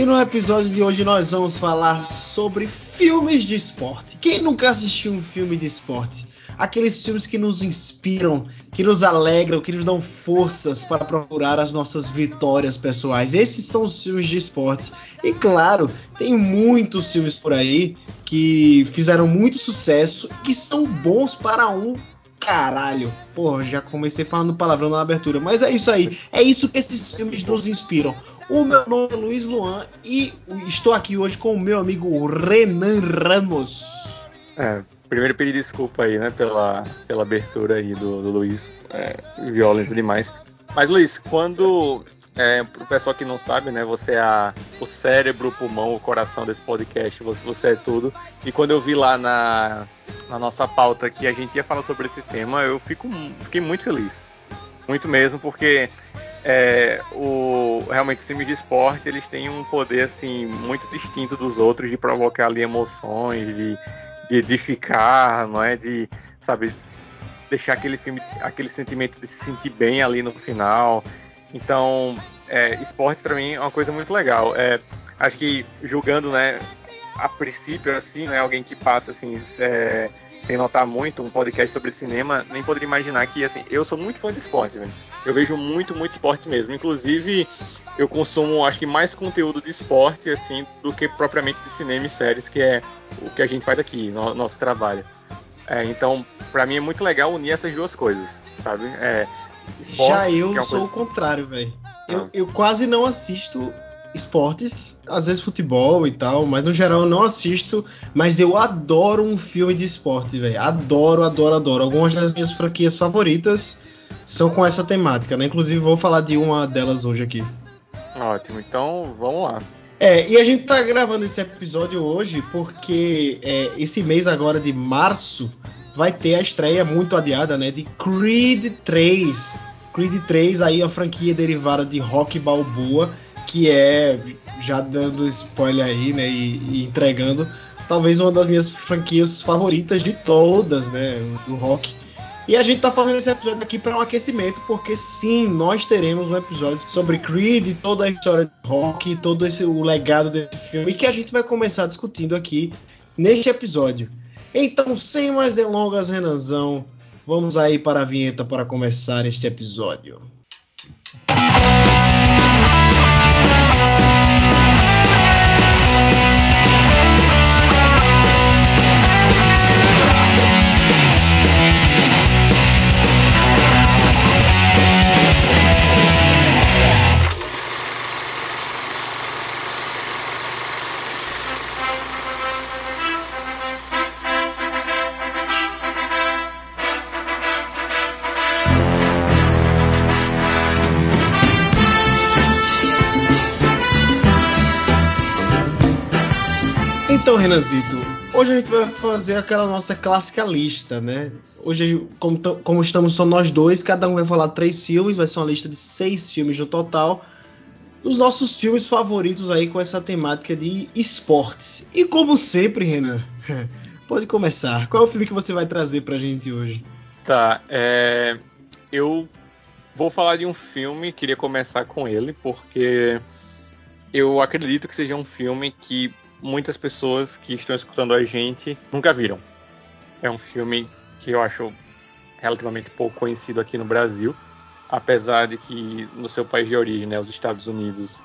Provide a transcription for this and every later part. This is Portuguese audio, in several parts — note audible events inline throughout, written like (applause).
E no episódio de hoje nós vamos falar sobre filmes de esporte. Quem nunca assistiu um filme de esporte? Aqueles filmes que nos inspiram, que nos alegram, que nos dão forças para procurar as nossas vitórias pessoais. Esses são os filmes de esporte. E claro, tem muitos filmes por aí que fizeram muito sucesso, que são bons para um caralho. Porra, já comecei falando palavrão na abertura, mas é isso aí. É isso que esses filmes nos inspiram. O meu nome é Luiz Luan e estou aqui hoje com o meu amigo Renan Ramos. É, primeiro pedir desculpa aí, né, pela, pela abertura aí do, do Luiz. É, violento demais. Mas, Luiz, quando. É, pro pessoal que não sabe, né? Você é a, o cérebro, o pulmão, o coração desse podcast. Você, você é tudo. E quando eu vi lá na, na nossa pauta que a gente ia falar sobre esse tema, eu fico, fiquei muito feliz. Muito mesmo, porque é, o, realmente os filmes de esporte eles têm um poder assim muito distinto dos outros de provocar ali emoções, de, de edificar, não é? De, sabe, deixar aquele filme, aquele sentimento de se sentir bem ali no final. Então, é, esporte para mim é uma coisa muito legal. É, acho que julgando, né, a princípio assim, né, alguém que passa assim, é, sem notar muito, um podcast sobre cinema, nem poderia imaginar que, assim, eu sou muito fã de esporte, velho. Eu vejo muito, muito esporte mesmo. Inclusive, eu consumo, acho que mais conteúdo de esporte, assim, do que propriamente de cinema e séries, que é o que a gente faz aqui, no nosso trabalho. É, então, para mim é muito legal unir essas duas coisas, sabe? É, esporte, Já eu é sou coisa... o contrário, velho. Ah. Eu, eu quase não assisto esportes, às vezes futebol e tal, mas no geral eu não assisto, mas eu adoro um filme de esporte, velho. Adoro, adoro, adoro. Algumas das minhas franquias favoritas são com essa temática, né? Inclusive vou falar de uma delas hoje aqui. Ótimo, então vamos lá. É, e a gente tá gravando esse episódio hoje porque é, esse mês agora de março vai ter a estreia muito adiada, né, de Creed 3. Creed 3 aí a franquia derivada de Rock Balboa que é, já dando spoiler aí, né, e, e, entregando, talvez uma das minhas franquias favoritas de todas, né, do rock. E a gente tá fazendo esse episódio aqui para um aquecimento, porque sim, nós teremos um episódio sobre Creed, toda a história de rock, todo esse o legado desse filme, que a gente vai começar discutindo aqui neste episódio. Então, sem mais delongas, Renanzão, vamos aí para a vinheta para começar este episódio. Renanzito, hoje a gente vai fazer aquela nossa clássica lista, né? Hoje, como, como estamos só nós dois, cada um vai falar três filmes, vai ser uma lista de seis filmes no total. Os nossos filmes favoritos aí com essa temática de esportes. E como sempre, Renan, (laughs) pode começar. Qual é o filme que você vai trazer pra gente hoje? Tá, é... eu vou falar de um filme, queria começar com ele, porque eu acredito que seja um filme que muitas pessoas que estão escutando a gente nunca viram. É um filme que eu acho relativamente pouco conhecido aqui no Brasil, apesar de que no seu país de origem, né, os Estados Unidos,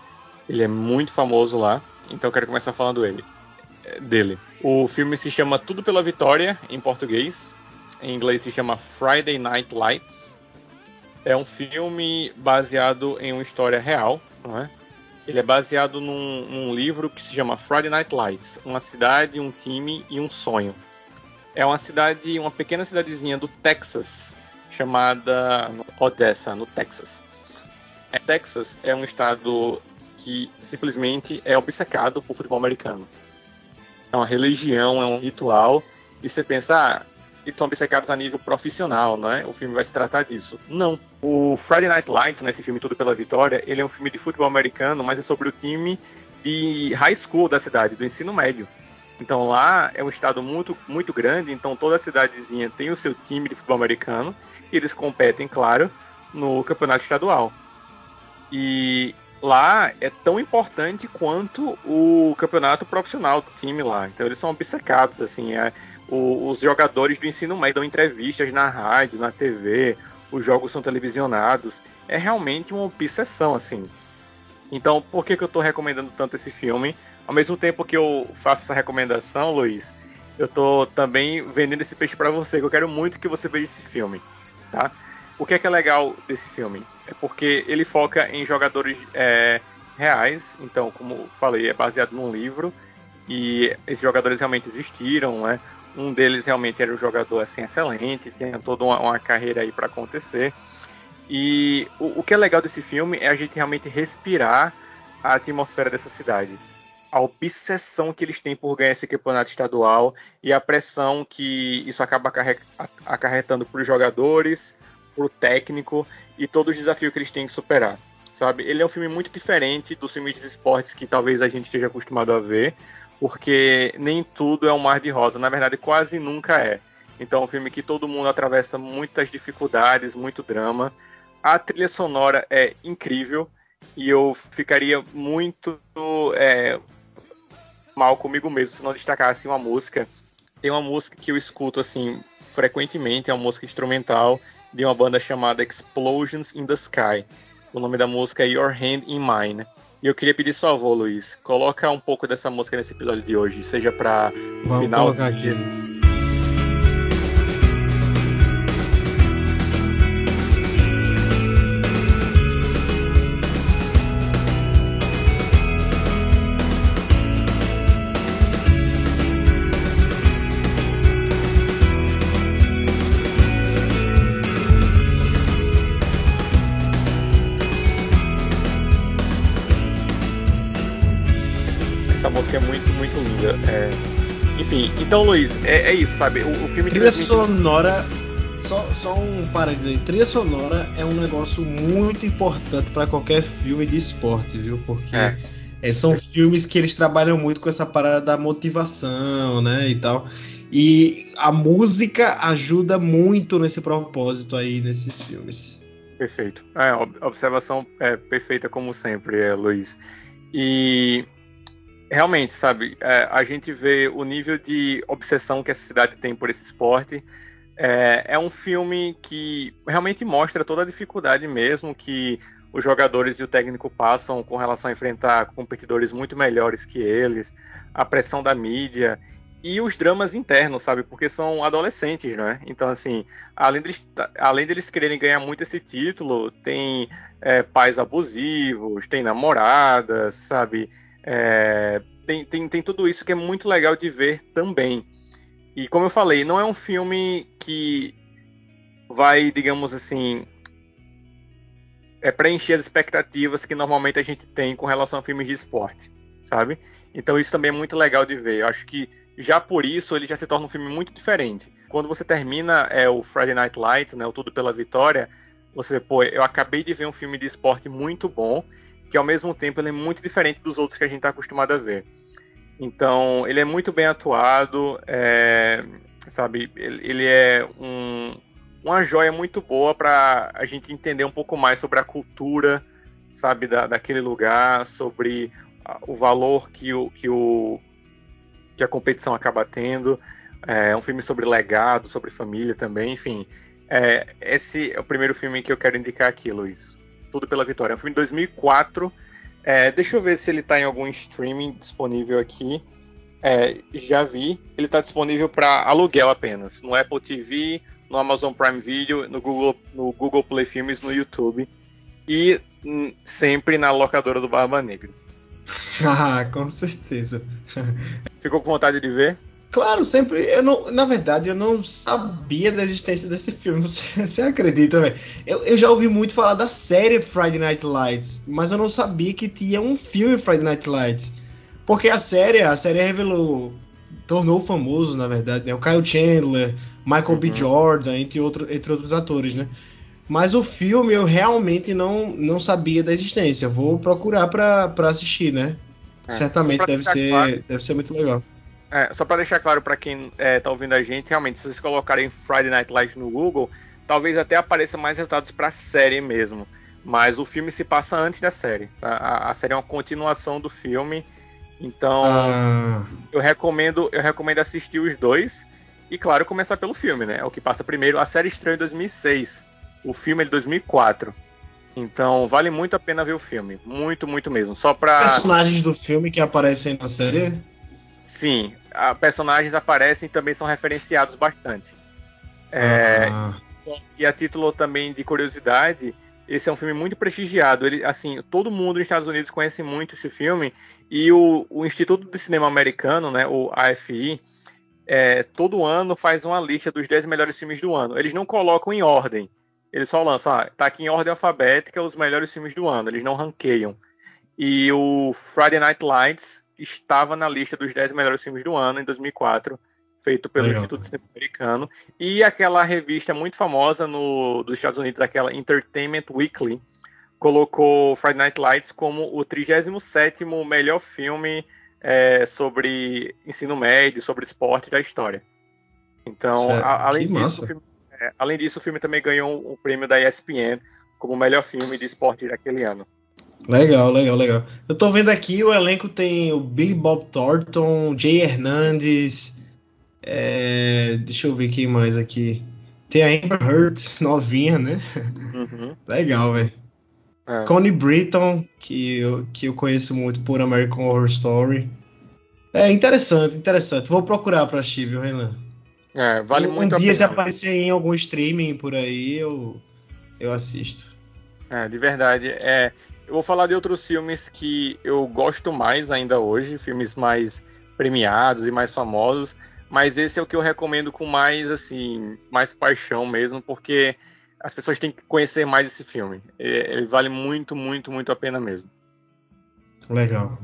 ele é muito famoso lá. Então eu quero começar falando ele, dele. O filme se chama Tudo pela Vitória em português. Em inglês se chama Friday Night Lights. É um filme baseado em uma história real, não é? Ele é baseado num, num, livro que se chama Friday Night Lights, uma cidade, um time e um sonho. É uma cidade, uma pequena cidadezinha do Texas chamada Odessa, no Texas. É, Texas é um estado que simplesmente é obcecado por futebol americano. É uma religião, é um ritual. E você pensa, ah, eles são obcecados a nível profissional, né? O filme vai se tratar disso. Não. O Friday Night Lights, né, esse filme Tudo pela Vitória, ele é um filme de futebol americano, mas é sobre o time de high school da cidade, do ensino médio. Então lá é um estado muito, muito grande, então toda cidadezinha tem o seu time de futebol americano e eles competem, claro, no campeonato estadual. E lá é tão importante quanto o campeonato profissional do time lá. Então eles são obcecados, assim, é, o, os jogadores do ensino médio dão entrevistas na rádio, na TV, os jogos são televisionados. É realmente uma obsessão, assim. Então, por que, que eu estou recomendando tanto esse filme? Ao mesmo tempo que eu faço essa recomendação, Luiz, eu estou também vendendo esse peixe para você, que eu quero muito que você veja esse filme, tá? O que é que é legal desse filme? É porque ele foca em jogadores é, reais, então, como falei, é baseado num livro, e esses jogadores realmente existiram, né? Um deles realmente era um jogador assim excelente, tinha toda uma, uma carreira aí para acontecer. E o, o, que é legal desse filme é a gente realmente respirar a atmosfera dessa cidade. A obsessão que eles têm por ganhar esse campeonato estadual e a pressão que isso acaba acarretando para os jogadores, para o técnico e todos os desafios que eles têm que superar. Sabe? Ele é um filme muito diferente dos filmes de esportes que talvez a gente esteja acostumado a ver, porque nem tudo é um mar de rosa. Na verdade, quase nunca é. Então, é um filme que todo mundo atravessa muitas dificuldades, muito drama. A trilha sonora é incrível e eu ficaria muito é, mal comigo mesmo se não destacasse uma música. Tem uma música que eu escuto assim frequentemente, é uma música instrumental de uma banda chamada Explosions in the Sky. O nome da música é Your Hand in Mine. E eu queria pedir sua avô, Luiz, coloca um pouco dessa música nesse episódio de hoje, seja para o final. Colocar aqui. Então, Luiz, é, é isso, sabe? O, o filme Trilha sonora. Só, só um parênteses aí. Trilha sonora é um negócio muito importante para qualquer filme de esporte, viu? Porque é. É, são filmes que eles trabalham muito com essa parada da motivação, né? E tal. E a música ajuda muito nesse propósito aí, nesses filmes. Perfeito. É, observação é, perfeita como sempre, é, Luiz. E realmente, sabe, é, a gente vê o nível de obsessão que essa cidade tem por esse esporte. É, é, um filme que realmente mostra toda a dificuldade mesmo que os jogadores e o técnico passam com relação a enfrentar competidores muito melhores que eles, a pressão da mídia e os dramas internos, sabe? Porque são adolescentes, né? Então, assim, além deles, além deles quererem ganhar muito esse título, tem é, pais abusivos, tem namoradas, sabe? É, tem, tem, tem tudo isso que é muito legal de ver também. E como eu falei, não é um filme que vai, digamos assim, é preencher as expectativas que normalmente a gente tem com relação a filmes de esporte, sabe? Então isso também é muito legal de ver. Eu acho que já por isso ele já se torna um filme muito diferente. Quando você termina é, o Friday Night Lights, né, o Tudo pela Vitória, você, pô, eu acabei de ver um filme de esporte muito bom que ao mesmo tempo ele é muito diferente dos outros que a gente está acostumado a ver. Então, ele é muito bem atuado, é, sabe? Ele, ele é um, uma joia muito boa para a gente entender um pouco mais sobre a cultura, sabe, da, daquele lugar, sobre o valor que o, que o que a competição acaba tendo. É um filme sobre legado, sobre família também, enfim. É, esse é o primeiro filme que eu quero indicar aqui, Luiz. Tudo pela Vitória. É um filme de 2004. É, deixa eu ver se ele está em algum streaming disponível aqui. É, já vi. Ele está disponível para aluguel apenas. No Apple TV, no Amazon Prime Video, no Google, no Google Play Filmes, no YouTube. E hum, sempre na locadora do Barba Negra. (laughs) ah, com certeza. Ficou com vontade de ver? Claro, sempre. Eu não, na verdade, eu não sabia da existência desse filme. Você, (laughs) você acredita, velho? Eu, eu, já ouvi muito falar da série Friday Night Lights, mas eu não sabia que tinha um filme Friday Night Lights. Porque a série, a série revelou, tornou famoso, na verdade, né? O Kyle Chandler, Michael uhum. B. Jordan, entre, outro, entre outros atores, né? Mas o filme eu realmente não, não sabia da existência. Eu vou procurar para assistir, né? É. Certamente deve ser, deve ser muito legal. É, só para deixar claro para quem é, tá ouvindo a gente, realmente, se vocês colocarem Friday Night Lights no Google, talvez até apareça mais resultados para a série mesmo. Mas o filme se passa antes da série. Tá? A, a, série é uma continuação do filme. Então, ah. eu recomendo, eu recomendo assistir os dois. E claro, começar pelo filme, né? É o que passa primeiro. A série estreou em 2006. O filme é de 2004. Então, vale muito a pena ver o filme. Muito, muito mesmo. Só para Personagens do filme que aparecem na série? Sim, a, personagens aparecem e também são referenciados bastante. É, ah. E a título também de curiosidade, esse é um filme muito prestigiado. Ele, assim, todo mundo nos Estados Unidos conhece muito esse filme e o, o Instituto de Cinema Americano, né, o AFI, é, todo ano faz uma lista dos 10 melhores filmes do ano. Eles não colocam em ordem. Eles só lançam, ah, tá aqui em ordem alfabética os melhores filmes do ano. Eles não ranqueiam. E o Friday Night Lights estava na lista dos 10 melhores filmes do ano em 2004, feito pelo Legal. Instituto Cinema Americano. E aquela revista muito famosa no, dos Estados Unidos, aquela Entertainment Weekly, colocou Friday Night Lights como o 37 melhor filme é, sobre ensino médio, sobre esporte da história. Então, a, além, disso, filme, é, além disso, o filme também ganhou o um prêmio da ESPN como melhor filme de esporte daquele ano. Legal, legal, legal. Eu tô vendo aqui, o elenco tem o Billy Bob Thornton, Jay Hernandez. É, deixa eu ver quem mais aqui. Tem a Amber Heard, (laughs) novinha, né? Uhum. legal, velho. É. Connie Britton, que eu, que eu conheço muito por American Horror Story. É interessante, interessante. Vou procurar pra assistir, viu, Renan? É, vale um, muito um dia, se aparecer em algum streaming por aí, eu, eu assisto. É, de verdade. É, eu vou falar de outros filmes que eu gosto mais ainda hoje, filmes mais premiados e mais famosos, mas esse é o que eu recomendo com mais assim, mais paixão mesmo, porque as pessoas têm que conhecer mais esse filme. Ele vale muito, muito, muito a pena mesmo. Legal,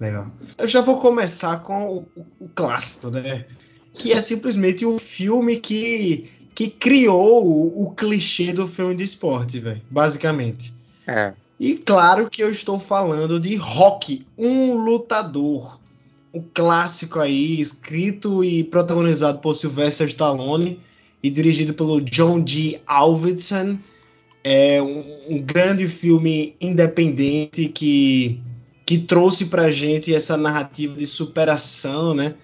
legal. Eu já vou começar com o, o clássico, né? Que é simplesmente o filme que, que criou o, o clichê do filme de esporte, velho. Basicamente. É. E claro que eu estou falando de Rock, um lutador. O clássico aí, escrito e protagonizado por Sylvester Stallone e dirigido pelo John G. Avildsen. É um, um grande filme independente que, que trouxe pra gente essa narrativa de superação, né?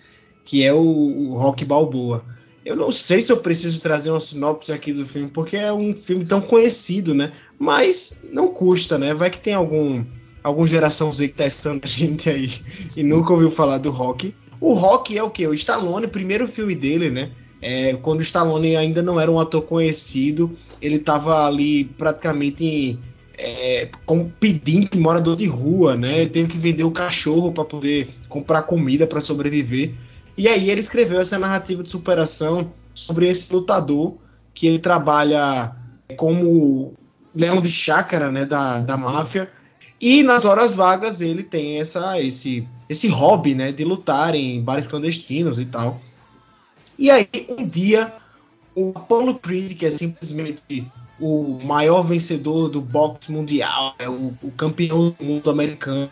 Que é o, o Rock Balboa. Eu não sei se eu preciso trazer uma sinopse aqui do filme, porque é um filme tão conhecido, né? Mas não custa, né? Vai que tem algum algum geração Z que tá estudando a gente aí e nunca ouviu falar do Rock. O Rock é o que? O Stallone, primeiro filme dele, né? É, quando o Stallone ainda não era um ator conhecido, ele estava ali praticamente é, como pedinte, morador de rua, né? Ele teve que vender o cachorro para poder comprar comida para sobreviver. E aí ele escreveu essa narrativa de superação sobre esse lutador que ele trabalha como leão de chácara, né, da, da máfia. E nas horas vagas ele tem essa, esse, esse hobby, né, de lutar em bares clandestinos e tal. E aí um dia o Apollo Creed, que é simplesmente o maior vencedor do boxe mundial, é o, o campeão do mundo americano,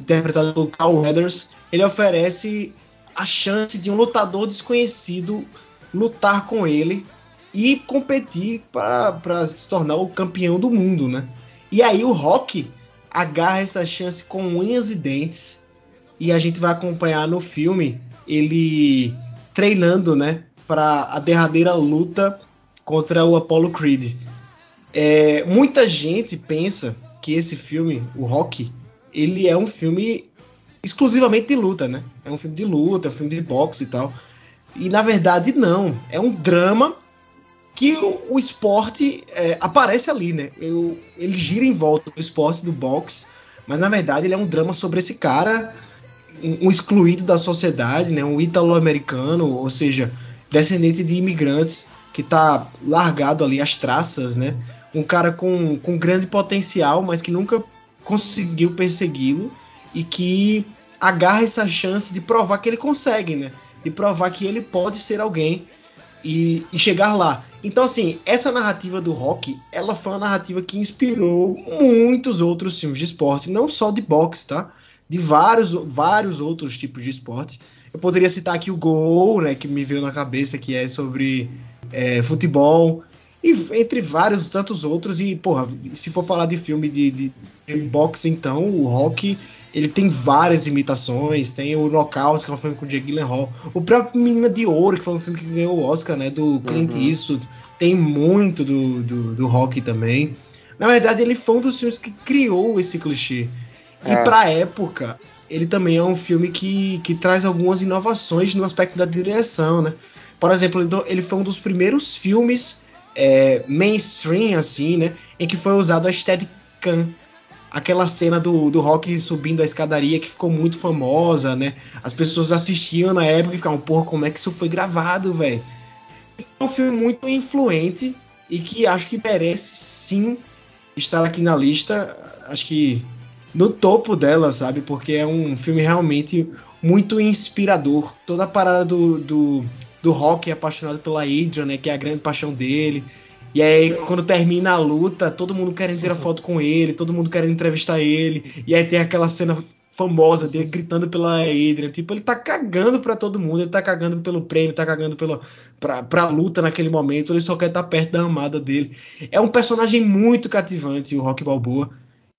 interpretado por Carl Weathers, ele oferece a chance de um lutador desconhecido lutar com ele e competir para se tornar o campeão do mundo, né? E aí o Rock agarra essa chance com unhas e dentes e a gente vai acompanhar no filme ele treinando, né, para a derradeira luta contra o Apollo Creed. É, muita gente pensa que esse filme, o Rock, ele é um filme exclusivamente de luta, né? É um filme de luta, é um filme de boxe e tal. E na verdade não, é um drama que o, o esporte é, aparece ali, né? Eu, ele gira em volta do esporte do boxe, mas na verdade ele é um drama sobre esse cara, um, um excluído da sociedade, né? Um ítalo-americano, ou seja, descendente de imigrantes que tá largado ali às traças, né? Um cara com, com grande potencial, mas que nunca conseguiu persegui-lo e que agarra essa chance de provar que ele consegue, né? De provar que ele pode ser alguém e, e, chegar lá. Então, assim, essa narrativa do rock, ela foi uma narrativa que inspirou muitos outros filmes de esporte, não só de boxe, tá? De vários, vários outros tipos de esporte. Eu poderia citar aqui o Gol, né, que me veio na cabeça, que é sobre é, futebol, e entre vários tantos outros. E, porra, se for falar de filme de, de, de boxe, então, o Rock ele tem várias imitações. Tem o Knockout, que é um filme com o Jake Gyllenhaal. O próprio Menina de Ouro, que foi um filme que ganhou o Oscar, né? Do Clint uhum. Eastwood. Tem muito do, do, do rock também. Na verdade, ele foi um dos filmes que criou esse clichê. E é. pra época, ele também é um filme que, que traz algumas inovações no aspecto da direção, né? Por exemplo, ele foi um dos primeiros filmes é, mainstream, assim, né? Em que foi usado a Steadicam aquela cena do, do Rock subindo a escadaria que ficou muito famosa, né? As pessoas assistiam na época e ficavam, porra, como é que isso foi gravado, velho? É um filme muito influente e que acho que merece sim estar aqui na lista. Acho que no topo dela, sabe? Porque é um filme realmente muito inspirador. Toda a parada do, do, do Rock apaixonado pela Adrian, né? Que é a grande paixão dele. E aí, quando termina a luta, todo mundo querendo tirar foto com ele, todo mundo querendo entrevistar ele. E aí tem aquela cena famosa dele gritando pela Adrian. Tipo, ele tá cagando pra todo mundo, ele tá cagando pelo prêmio, tá cagando pelo, pra, pra luta naquele momento, ele só quer estar tá perto da amada dele. É um personagem muito cativante, o Rock Balboa.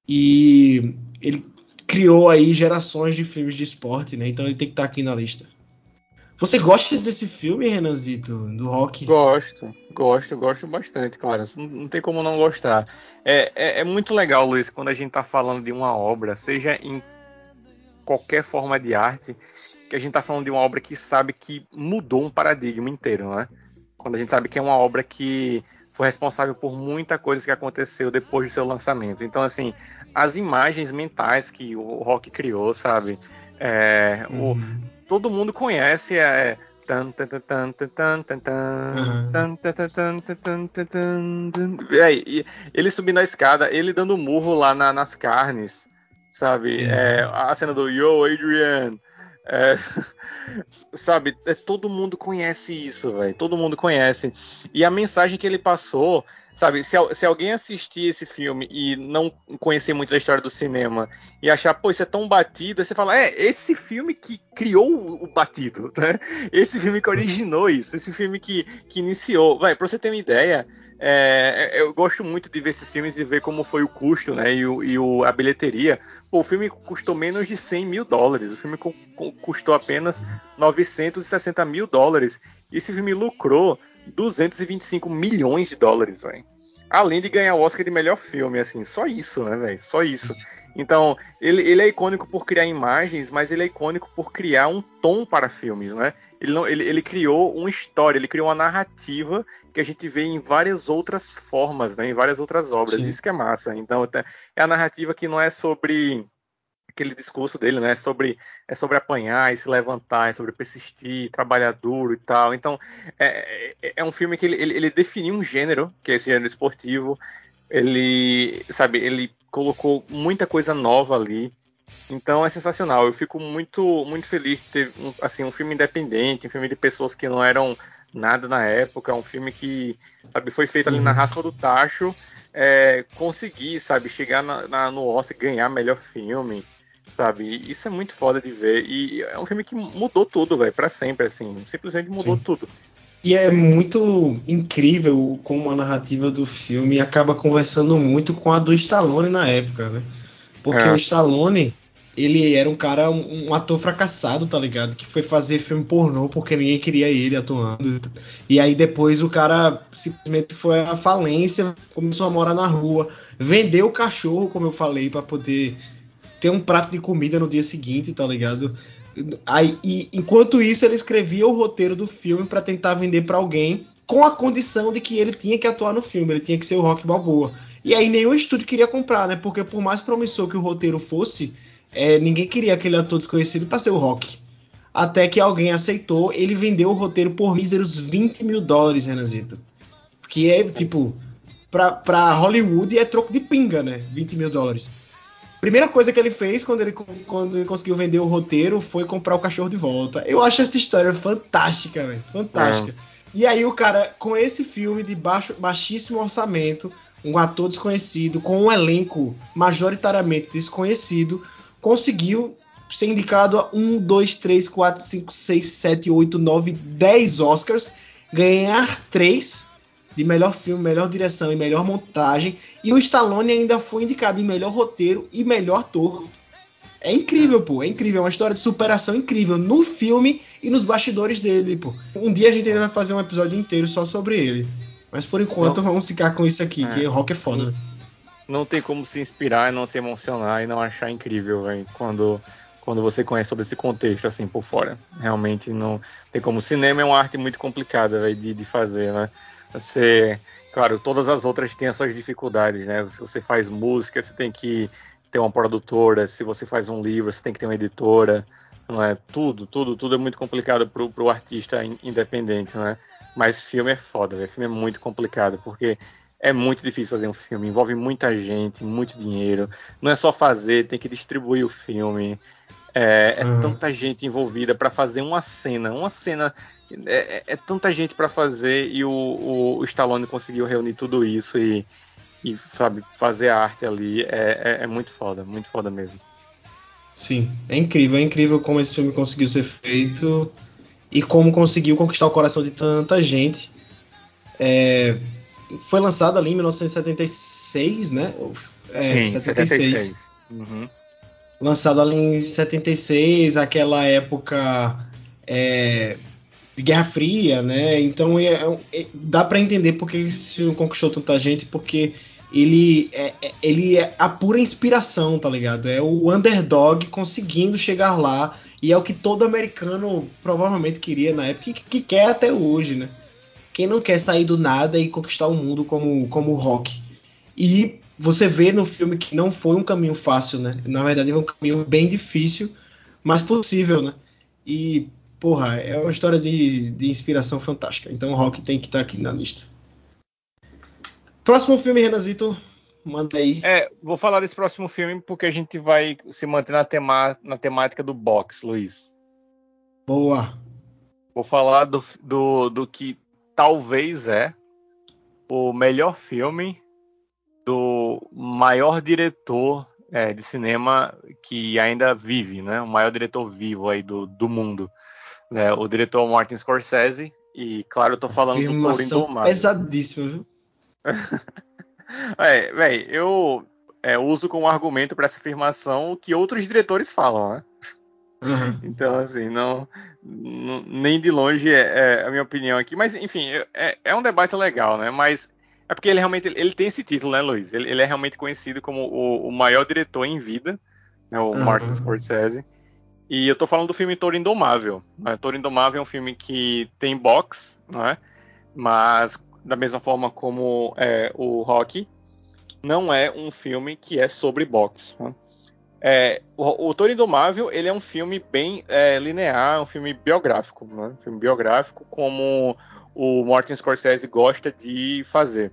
E ele criou aí gerações de filmes de esporte, né? Então ele tem que estar tá aqui na lista. Você gosta desse filme, Renanzito, do rock? Gosto, gosto, gosto bastante, claro. Não, não tem como não gostar. É, é, é, muito legal, Luiz, quando a gente está falando de uma obra, seja em qualquer forma de arte, que a gente está falando de uma obra que sabe que mudou um paradigma inteiro, né? Quando a gente sabe que é uma obra que foi responsável por muita coisa que aconteceu depois do seu lançamento. Então, assim, as imagens mentais que o rock criou, sabe? É, uhum. o, todo mundo conhece é ele subindo a escada, ele dando murro lá na, nas carnes, sabe? É, a cena do Yo, Adrian. É, sabe, é, todo mundo conhece isso, velho. Todo mundo conhece. E a mensagem que ele passou Sabe, se, se, alguém assistir esse filme e não conhecer muito da história do cinema e achar, pô, isso é tão batido, você fala, é, esse filme que criou o batido, (laughs) né? Esse filme que originou isso, esse filme que, que iniciou. Vai, pra você ter uma ideia, é, eu gosto muito de ver esses filmes e ver como foi o custo, né? E, o, e o, a bilheteria. Pô, o filme custou menos de 100 mil dólares. O filme custou apenas 960 mil dólares. E esse filme lucrou 225 milhões de dólares, velho. Além de ganhar o Oscar de melhor filme, assim, só isso, né, velho? Só isso. Então, ele, ele é icônico por criar imagens, mas ele é icônico por criar um tom para filmes, né? Ele, não, ele, ele criou uma história, ele criou uma narrativa que a gente vê em várias outras formas, né? Em várias outras obras. Sim. Isso que é massa. Então, é a narrativa que não é sobre aquele discurso dele, né? Sobre, é sobre apanhar e se levantar, é sobre persistir, trabalhar duro e tal. Então, é, é, é um filme que ele, ele, ele, definiu um gênero, que é esse gênero esportivo. Ele, sabe, ele colocou muita coisa nova ali. Então é sensacional. Eu fico muito, muito feliz de ter um, assim, um filme independente, um filme de pessoas que não eram nada na época, um filme que sabe, foi feito ali na uhum. raspa do tacho, é, conseguir, sabe, chegar na, na, no Oscar e ganhar melhor filme sabe? Isso é muito foda de ver. E é um filme que mudou tudo, velho, pra sempre, assim. Simplesmente mudou Sim. tudo. E é muito incrível como a narrativa do filme acaba conversando muito com a do Stallone na época, né? Porque é. o Stallone, ele era um cara, um, um, ator fracassado, tá ligado? Que foi fazer filme pornô porque ninguém queria ele atuando. E aí depois o cara simplesmente foi à falência, começou a morar na rua, vendeu o cachorro, como eu falei, para poder ter um prato de comida no dia seguinte, tá ligado? Aí, e, enquanto isso, ele escrevia o roteiro do filme para tentar vender para alguém com a condição de que ele tinha que atuar no filme, ele tinha que ser o Rock Balboa. E aí nenhum estúdio queria comprar, né? Porque por mais promissor que o roteiro fosse, é, ninguém queria aquele ator desconhecido para ser o Rock. Até que alguém aceitou, ele vendeu o roteiro por míseros 20 mil dólares, Renazito. Que é, tipo, pra, pra Hollywood é troco de pinga, né? 20 mil dólares. Primeira coisa que ele fez quando ele, quando ele conseguiu vender o roteiro foi comprar o cachorro de volta. Eu acho essa história fantástica, velho. Fantástica. É. E aí o cara, com esse filme de baixo, baixíssimo orçamento, um ator desconhecido, com um elenco majoritariamente desconhecido, conseguiu ser indicado a 1, 2, 3, 4, 5, 6, 7, 8, 9, 10 Oscars, ganhar 3 de melhor filme, melhor direção e melhor montagem. E o Stallone ainda foi indicado em melhor roteiro e melhor ator. É incrível, pô. É incrível. É uma história de superação incrível no filme e nos bastidores dele, pô. Um dia a gente ainda vai fazer um episódio inteiro só sobre ele. Mas por enquanto não. vamos ficar com isso aqui, é. que rock é foda. Não tem como se inspirar e não se emocionar e não achar incrível, velho. Quando quando você conhece todo esse contexto assim por fora. Realmente não tem como. O cinema é uma arte muito complicada véio, de, de fazer, né? Você, claro, todas as outras têm as suas dificuldades, né? Se você faz música, você tem que ter uma produtora. Se você faz um livro, você tem que ter uma editora. Não é tudo, tudo, tudo é muito complicado para o artista independente, né? Mas filme é foda, véio. filme é muito complicado porque é muito difícil fazer um filme, envolve muita gente, muito dinheiro. Não é só fazer, tem que distribuir o filme. É, é uhum. tanta gente envolvida para fazer uma cena. Uma cena. É, é, é tanta gente para fazer e o, o, o, Stallone conseguiu reunir tudo isso e, e sabe, fazer a arte ali. É, é, é, muito foda, muito foda mesmo. Sim, é incrível, é incrível como esse filme conseguiu ser feito e como conseguiu conquistar o coração de tanta gente. É, foi lançado ali em 1976, né? É, Sim, 76. 76. Uhum lançado ali em 76, aquela época é, de Guerra Fria, né? Então é, é, dá para entender porque esse filme conquistou tanta gente, porque ele é, é, ele é a pura inspiração, tá ligado? É o underdog conseguindo chegar lá e é o que todo americano provavelmente queria na época e que, que quer até hoje, né? Quem não quer sair do nada e conquistar o mundo como como rock? E você vê no filme que não foi um caminho fácil, né? Na verdade, é um caminho bem difícil, mas possível, né? E, porra, é uma história de, de inspiração fantástica. Então o Rock tem que estar tá aqui na lista. Próximo filme, Renazito, manda aí. É, vou falar desse próximo filme porque a gente vai se manter na, tema, na temática do box, Luiz. Boa. Vou falar do, do, do que talvez é o melhor filme do maior diretor é, de cinema que ainda vive, né? O maior diretor vivo aí do, do mundo. Né? O diretor Martin Scorsese. E, claro, eu tô falando do Touro Indomável. pesadíssimo, viu? (laughs) é, velho, eu é, uso como argumento para essa afirmação o que outros diretores falam, né? Uhum. Então, assim, não, não, nem de longe é, é, a minha opinião aqui. Mas, enfim, é, é um debate legal, né? Mas é porque ele realmente ele tem esse título, né, Luiz? Ele, ele é realmente conhecido como o, o maior diretor em vida, né, o uhum. Martin Scorsese. E eu tô falando do filme Toro Indomável. Né? Toro Indomável é um filme que tem box, né? mas da mesma forma como é, o Rock, não é um filme que é sobre boxe. Né? É, o, o Toro Indomável ele é um filme bem é, linear, um filme biográfico, né? um filme biográfico como o Martin Scorsese gosta de fazer.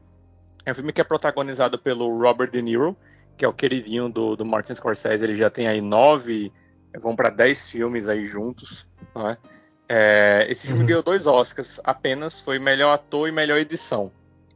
É um filme que é protagonizado pelo Robert De Niro, que é o queridinho do, do Martin Scorsese. Ele já tem aí nove, vão para dez filmes aí juntos. Né? É, esse filme uhum. ganhou dois Oscars, apenas foi melhor ator e melhor edição.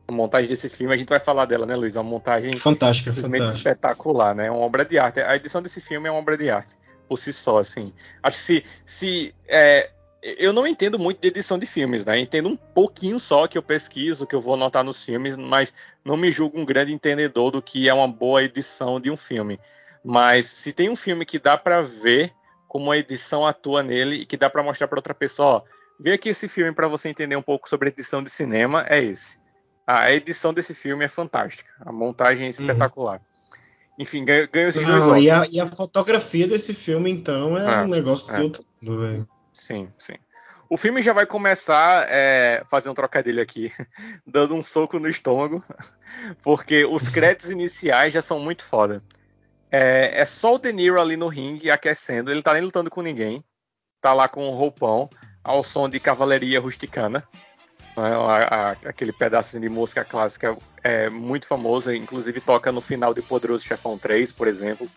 A montagem desse filme, a gente vai falar dela, né, Luiz? É uma montagem fantástica, simplesmente fantástica. espetacular, né? É uma obra de arte. A edição desse filme é uma obra de arte por si só, assim. Acho que se, se é, eu não entendo muito de edição de filmes, né? Entendo um pouquinho só que eu pesquiso, que eu vou anotar nos filmes, mas não me julgo um grande entendedor do que é uma boa edição de um filme. Mas se tem um filme que dá para ver como a edição atua nele e que dá para mostrar para outra pessoa, ó, vê aqui esse filme para você entender um pouco sobre edição de cinema, é esse. A edição desse filme é fantástica, a montagem é uhum. espetacular. Uhum. Enfim, ganhou, ganhou esses não, dois e a, e a, fotografia desse filme, então, é, é um negócio é. de outro mundo, velho. Sim, sim. O filme já vai começar é, fazer um trocadilho aqui, (laughs) dando um soco no estômago, (laughs) porque os (laughs) créditos iniciais já são muito foda. É, é, só o De Niro ali no ringue aquecendo, ele tá nem lutando com ninguém, tá lá com um roupão, ao som de cavalaria rusticana. Né, a, a, aquele pedaço de música clássica é muito famoso, inclusive toca no final de Poderoso Chefão 3, por exemplo.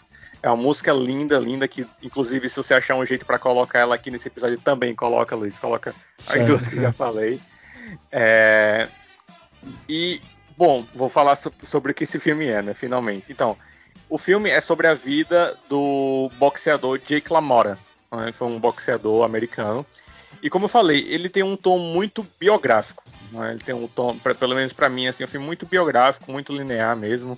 É uma música linda, linda, que inclusive se você achar um jeito para colocar ela aqui nesse episódio, também coloca, Luiz. Coloca certo. as duas que já falei. É... E, bom, vou falar so sobre o que esse filme é, né? Finalmente. Então, o filme é sobre a vida do boxeador Jake LaMotta. Né? Foi um boxeador americano. E como eu falei, ele tem um tom muito biográfico. Né? Ele tem um tom, pra, pelo menos para mim, assim, um filme muito biográfico, muito linear mesmo.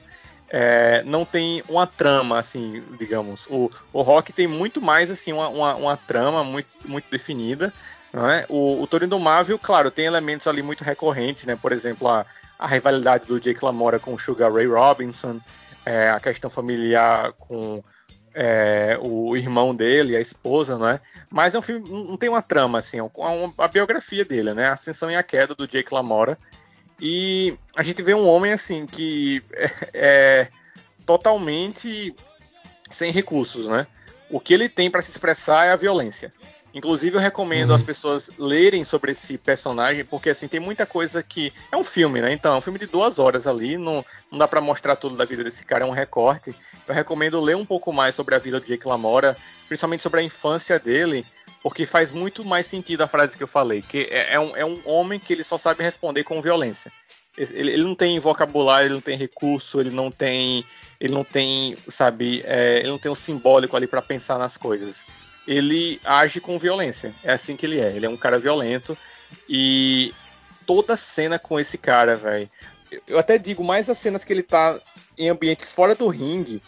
É, não tem uma trama, assim, digamos. O, o rock tem muito mais, assim, uma, uma, uma trama muito, muito definida. Né? O, o Toro Indomável, claro, tem elementos ali muito recorrentes, né? Por exemplo, a, a rivalidade do Jake LaMotta com o Sugar Ray Robinson, é, a questão familiar com é, o irmão dele, a esposa, não é? Mas é um filme, não tem uma trama, assim, é uma, a biografia dele, né? A ascensão e a queda do Jake LaMotta. E a gente vê um homem, assim, que é, é totalmente sem recursos, né? O que ele tem para se expressar é a violência. Inclusive, eu recomendo uhum. as pessoas lerem sobre esse personagem, porque assim, tem muita coisa que. É um filme, né? Então, é um filme de duas horas ali, não, não dá para mostrar tudo da vida desse cara, é um recorte. Eu recomendo ler um pouco mais sobre a vida do Jake Lamora, principalmente sobre a infância dele, porque faz muito mais sentido a frase que eu falei, que é, é um, é um homem que ele só sabe responder com violência. Ele, ele, não tem vocabulário, ele não tem recurso, ele não tem. Ele não tem, sabe, é, ele não tem um simbólico ali para pensar nas coisas ele age com violência. É assim que ele é. Ele é um cara violento e toda cena com esse cara, velho. Eu até digo mais as cenas que ele tá em ambientes fora do ringue,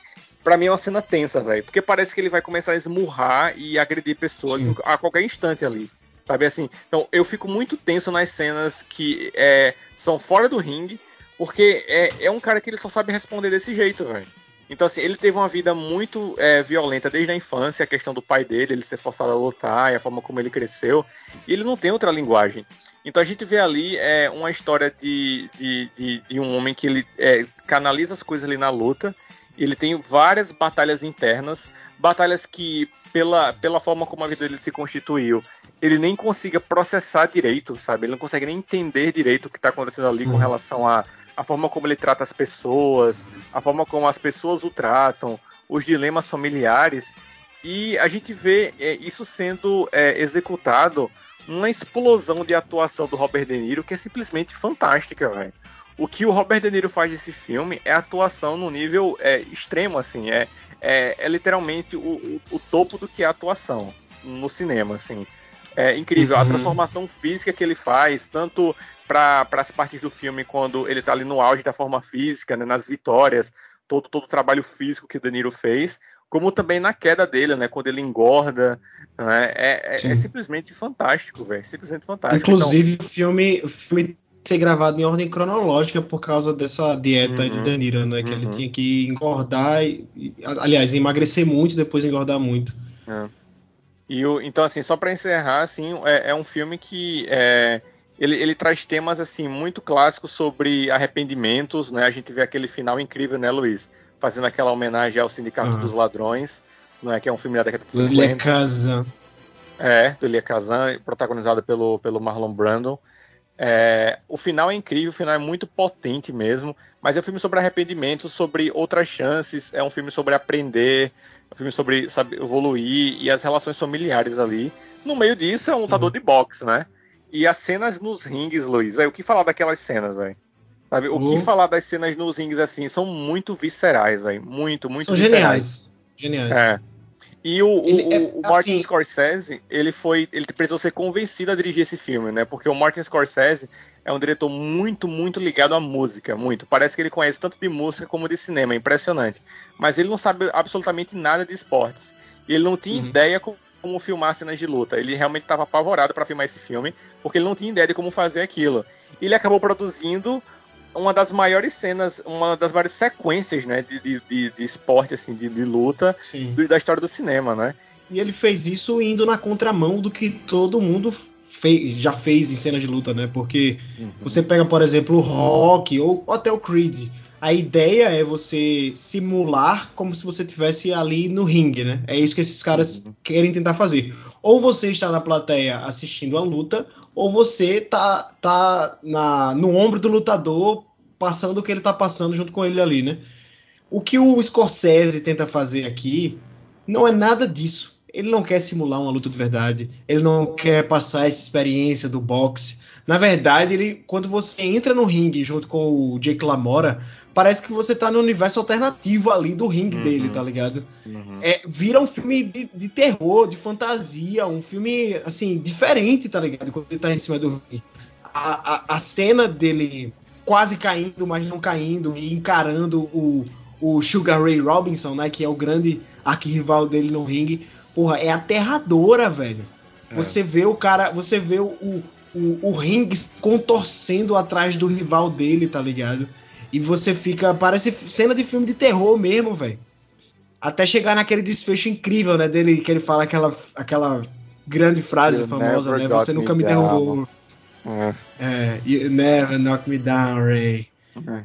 para mim é uma cena tensa, velho, porque parece que ele vai começar a esmurrar e agredir pessoas Sim. a qualquer instante ali. Sabe assim? Então eu fico muito tenso nas cenas que é, são fora do ringue, porque é, é um cara que ele só sabe responder desse jeito, velho. Então, assim, ele teve uma vida muito é, violenta desde a infância, a questão do pai dele, ele ser forçado a lutar, e a forma como ele cresceu. E ele não tem outra linguagem. Então a gente vê ali é, uma história de, de, de, de um homem que ele é, canaliza as coisas ali na luta. Ele tem várias batalhas internas, batalhas que, pela, pela forma como a vida dele se constituiu, ele nem consiga processar direito, sabe? Ele não consegue nem entender direito o que está acontecendo ali com uhum. relação a a forma como ele trata as pessoas, a forma como as pessoas o tratam, os dilemas familiares. E a gente vê é, isso sendo é, executado numa explosão de atuação do Robert De Niro que é simplesmente fantástica, velho. O que o Robert De Niro faz nesse filme é atuação no nível é, extremo, assim, é, é, é literalmente o, o, o, topo do que é atuação no cinema, assim. É incrível uhum. a transformação física que ele faz, tanto para as partes do filme quando ele está ali no auge da forma física, né, nas vitórias, todo, todo o trabalho físico que o Danilo fez, como também na queda dele, né, quando ele engorda, né, é, é, é, simplesmente fantástico, velho, simplesmente fantástico. Inclusive então, o filme, o filme ser gravado em ordem cronológica por causa dessa dieta uhum, de Danilo, né, que uhum. ele tinha que engordar, e, aliás, emagrecer muito, depois engordar muito. É. E o, então assim, só para encerrar, assim, é, é, um filme que é, ele, ele, traz temas assim muito clássicos sobre arrependimentos, né? A gente vê aquele final incrível, né, Luiz? Fazendo aquela homenagem ao Sindicato uhum. dos Ladrões, né? Que é um filme da década de 50. Elia Kazan. É, do Elia Kazan, protagonizado pelo, pelo Marlon Brando. É, o final é incrível, o final é muito potente mesmo, mas é um filme sobre arrependimento, sobre outras chances, é um filme sobre aprender, é um filme sobre sabe, evoluir e as relações familiares ali. No meio disso é um lutador uhum. de boxe, né? E as cenas nos rings, Luiz, véio, o que falar daquelas cenas, velho? Sabe? O que uhum. falar das cenas nos rings, assim, são muito viscerais, velho. Muito, muito são viscerais. Geniais. Geniais. É. E o, o, é, o, Martin assim, Scorsese, ele foi. Ele precisou ser convencido a dirigir esse filme, né? Porque o Martin Scorsese é um diretor muito, muito ligado à música, muito. Parece que ele conhece tanto de música como de cinema, é impressionante. Mas ele não sabe absolutamente nada de esportes. Ele não tinha uhum. ideia como filmar cenas de luta. Ele realmente estava apavorado para filmar esse filme, porque ele não tinha ideia de como fazer aquilo. E ele acabou produzindo uma das maiores cenas, uma das maiores sequências, né, de, de, de, de esporte, assim, de, de luta do, da história do cinema, né? E ele fez isso indo na contramão do que todo mundo fez, já fez em cenas de luta, né? Porque uhum. você pega, por exemplo, o Rock ou até o Creed a ideia é você simular como se você tivesse ali no ringue, né? É isso que esses caras uhum. querem tentar fazer. Ou você está na plateia assistindo a luta, ou você tá, tá na, no ombro do lutador passando o que ele tá passando junto com ele ali, né? O que o Scorsese tenta fazer aqui não é nada disso. Ele não quer simular uma luta de verdade, ele não quer passar essa experiência do boxe, Na verdade, ele, quando você entra no ringue junto com o Jake Lamora, parece que você tá no universo alternativo ali do ringue uhum. dele, tá ligado? Uhum. É, vira um filme de, de, terror, de fantasia, um filme, assim, diferente, tá ligado? Quando ele tá em cima do ringue. A, a, a cena dele quase caindo, mas não caindo, e encarando o, o Sugar Ray Robinson, né? Que é o grande arquirrival dele no ringue. Porra, é aterradora, velho. É. Você vê o cara, você vê o, o, o ringue contorcendo atrás do rival dele, tá ligado? E você fica. Parece cena de filme de terror mesmo, velho. Até chegar naquele desfecho incrível, né? Dele que ele fala aquela, aquela grande frase you famosa, né? Você nunca me derrubou. É. é. You never knock me down, Ray.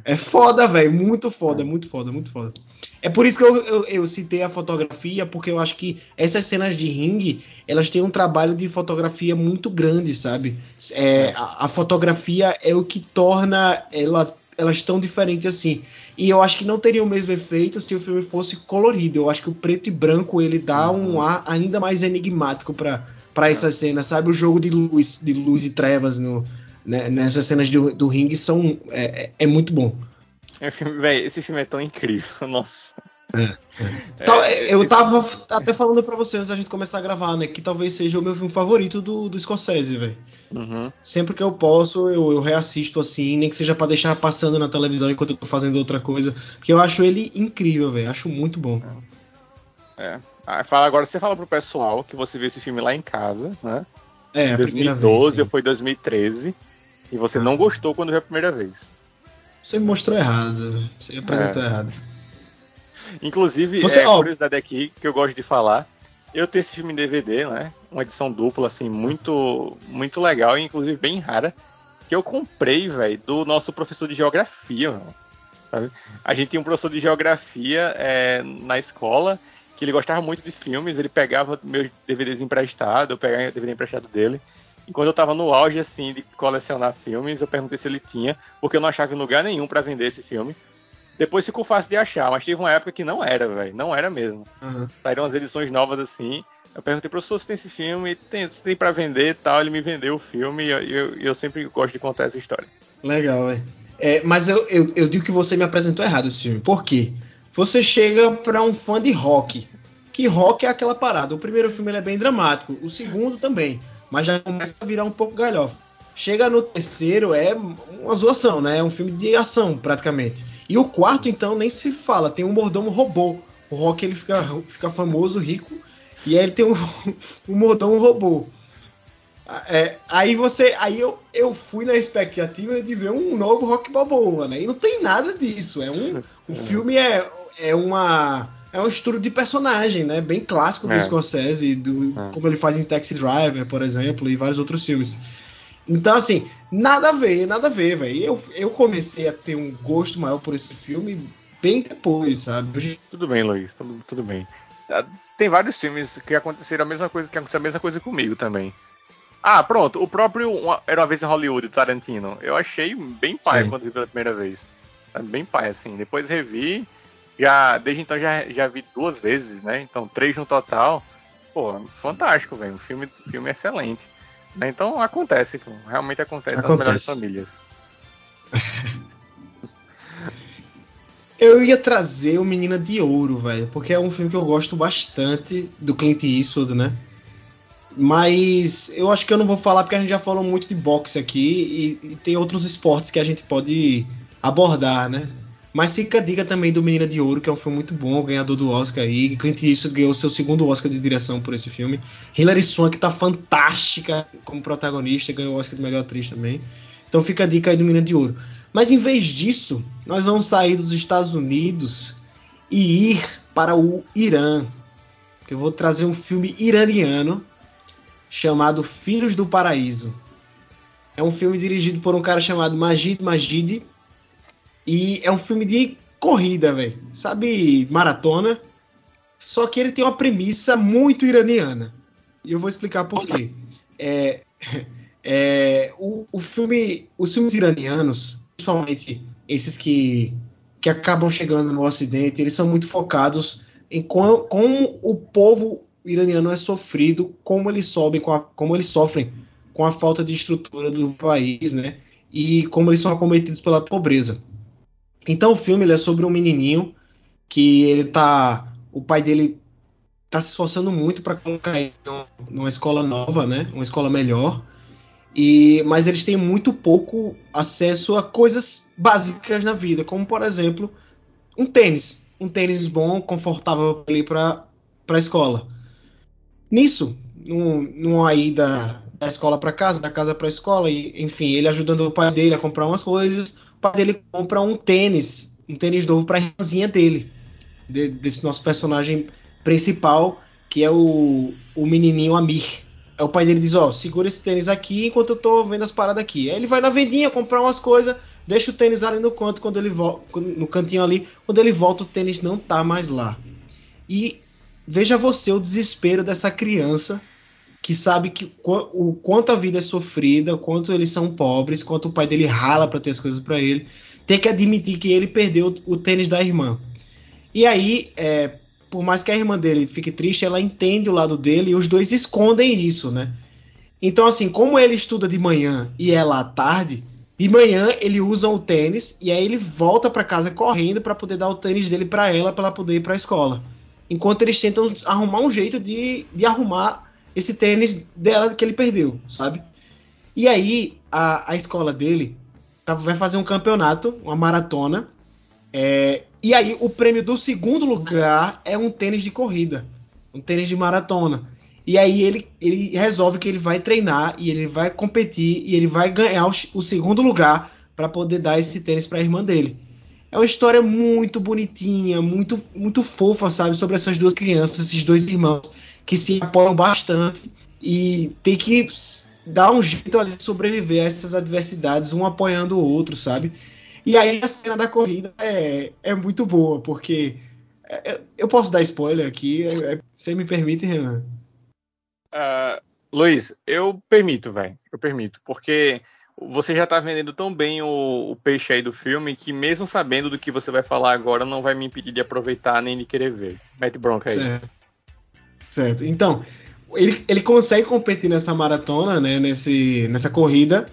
É, é foda, velho. Muito foda, é. muito foda, muito foda. É por isso que eu, eu, eu, citei a fotografia, porque eu acho que essas cenas de ringue, elas têm um trabalho de fotografia muito grande, sabe? É, é. a, a, fotografia é o que torna ela, elas tão diferentes assim. E eu acho que não teria o mesmo efeito se o filme fosse colorido. Eu acho que o preto e branco ele dá uhum. um ar ainda mais enigmático para para essas cenas, sabe? O jogo de luz, de luz e trevas no, né, nessas cenas do, do ringue são é, é, é muito bom. É, véio, esse filme é tão incrível, (laughs) nossa. É, é. Então, é, eu tava até falando para vocês antes da gente começar a gravar, né? Que talvez seja o meu filme favorito do, do Scorsese, velho. Uhum. Sempre que eu posso, eu, eu, reassisto assim, nem que seja para deixar passando na televisão enquanto eu tô fazendo outra coisa. Porque eu acho ele incrível, velho. Acho muito bom. É. Ah, fala, agora você fala pro pessoal que você viu esse filme lá em casa, né? É, a 2012 vez, ou foi 2013. E você não gostou quando viu a primeira vez. Você me mostrou errado. Você apresentou é. errado. Inclusive, você, é, ó, curiosidade aqui que eu gosto de falar. Eu tenho esse filme em DVD, né? Uma edição dupla, assim, muito, muito legal e inclusive bem rara. Que eu comprei, velho, do nosso professor de geografia, mano. A gente tinha um professor de geografia é, na escola que ele gostava muito de filmes, ele pegava meus DVDs emprestados, eu pegava DVD emprestado dele. E quando eu tava no auge, assim, de colecionar filmes, eu perguntei se ele tinha, porque eu não achava em lugar nenhum para vender esse filme. Depois ficou fácil de achar, mas teve uma época que não era, velho. Não era mesmo. Uhum. Saíram as edições novas assim. Eu perguntei, professor, se tem esse filme, tem, se tem pra vender e tal. Ele me vendeu o filme e eu, eu, eu sempre gosto de contar essa história. Legal, velho. É, mas eu, eu, eu, digo que você me apresentou errado esse filme. Por quê? Você chega pra um fã de rock. Que rock é aquela parada. O primeiro filme é bem dramático, o segundo também mas já começa a virar um pouco galhofa. Chega no terceiro, é uma zoação, né? É um filme de ação, praticamente. E o quarto, então, nem se fala. Tem um mordomo robô. O Rock ele fica, fica famoso, rico, e aí ele tem um, (laughs) um mordomo robô. É, aí você. Aí eu, eu fui na expectativa de ver um novo Rock Balboa, né? E não tem nada disso. É um. O filme é, é uma é um estudo de personagem, né? Bem clássico do é. Scorsese, do, é. como ele faz em Taxi Driver, por exemplo, e vários outros filmes. Então, assim, nada a ver, nada a ver, velho. Eu, eu comecei a ter um gosto maior por esse filme bem depois, sabe? Tudo bem, Luiz, tudo, tudo bem. Ah, tem vários filmes que aconteceram a mesma coisa que aconteceu a mesma coisa comigo também. Ah, pronto, o próprio Era uma vez em Hollywood, Tarantino. Eu achei bem pai Sim. quando vi pela primeira vez. Bem pai, assim. Depois revi, já, desde então já, já vi duas vezes, né? Então, três no total. Pô, fantástico, velho. Um filme, filme excelente. Então acontece, realmente acontece, acontece. nas melhores famílias. (laughs) eu ia trazer o Menina de Ouro, velho, porque é um filme que eu gosto bastante do Clint Eastwood, né? Mas eu acho que eu não vou falar porque a gente já falou muito de boxe aqui e, e tem outros esportes que a gente pode abordar, né? Mas fica a dica também do Menina de Ouro, que é um filme muito bom, ganhador do Oscar aí. Clint Eastwood ganhou seu segundo Oscar de direção por esse filme. Hilary Swank tá fantástica como protagonista, ganhou o Oscar de melhor atriz também. Então fica a dica aí do Menina de Ouro. Mas em vez disso, nós vamos sair dos Estados Unidos e ir para o Irã. Eu vou trazer um filme iraniano chamado Filhos do Paraíso. É um filme dirigido por um cara chamado Majid Majid, e é um filme de corrida, velho. Sabe, maratona. Só que ele tem uma premissa muito iraniana. E eu vou explicar por quê. É, (laughs) é, o, o filme, os filmes iranianos, principalmente esses que, que acabam chegando no Ocidente, eles são muito focados em como, como o povo iraniano é sofrido, como eles sobem, a, como eles sofrem com a falta de estrutura do país, né? E como eles são acometidos pela pobreza. Então o filme é sobre um menininho que ele tá, o pai dele tá se esforçando muito para colocar ele numa escola nova, né? Uma escola melhor. E mas eles têm muito pouco acesso a coisas básicas na vida, como por exemplo, um tênis, um tênis bom, confortável ali para a escola. Nisso, num, numa ida da escola para casa, da casa para a escola, e, enfim, ele ajudando o pai dele a comprar umas coisas, pai dele compra um tênis, um tênis novo para a irmãzinha dele, de, desse nosso personagem principal, que é o, o menininho Amir. Aí o pai dele diz: Ó, segura esse tênis aqui enquanto eu tô vendo as paradas aqui. Aí ele vai na vendinha comprar umas coisas, deixa o tênis ali no canto, quando ele volta, no cantinho ali, quando ele volta, o tênis não tá mais lá. E veja você o desespero dessa criança que sabe que o quanto a vida é sofrida, o quanto eles são pobres, quanto o pai dele rala para ter as coisas para ele, tem que admitir que ele perdeu o tênis da irmã. E aí, é, por mais que a irmã dele fique triste, ela entende o lado dele e os dois escondem isso, né? Então, assim, como ele estuda de manhã e ela à tarde, de manhã ele usa o tênis e aí ele volta para casa correndo para poder dar o tênis dele para ela, para ela poder ir para a escola enquanto eles tentam arrumar um jeito de, de arrumar esse tênis dela que ele perdeu, sabe? E aí a, a escola dele tá, vai fazer um campeonato, uma maratona, é, e aí o prêmio do segundo lugar é um tênis de corrida, um tênis de maratona. E aí ele, ele resolve que ele vai treinar e ele vai competir e ele vai ganhar o, o segundo lugar para poder dar esse tênis para a irmã dele. É uma história muito bonitinha, muito, muito fofa, sabe? Sobre essas duas crianças, esses dois irmãos que se apoiam bastante e tem que dar um jeito ali de sobreviver a essas adversidades, um apoiando o outro, sabe? E aí a cena da corrida é, é muito boa, porque é, é eu posso dar spoiler aqui, é, é, você me permite, Renan? Uh, Luiz, eu permito, velho, eu permito, porque você já tá vendendo tão bem o, o, peixe aí do filme que mesmo sabendo do que você vai falar agora não vai me impedir de aproveitar nem de querer ver. Mete bronca aí. Certo. Certo. Então, ele, ele consegue competir nessa maratona, né, nesse, nessa corrida,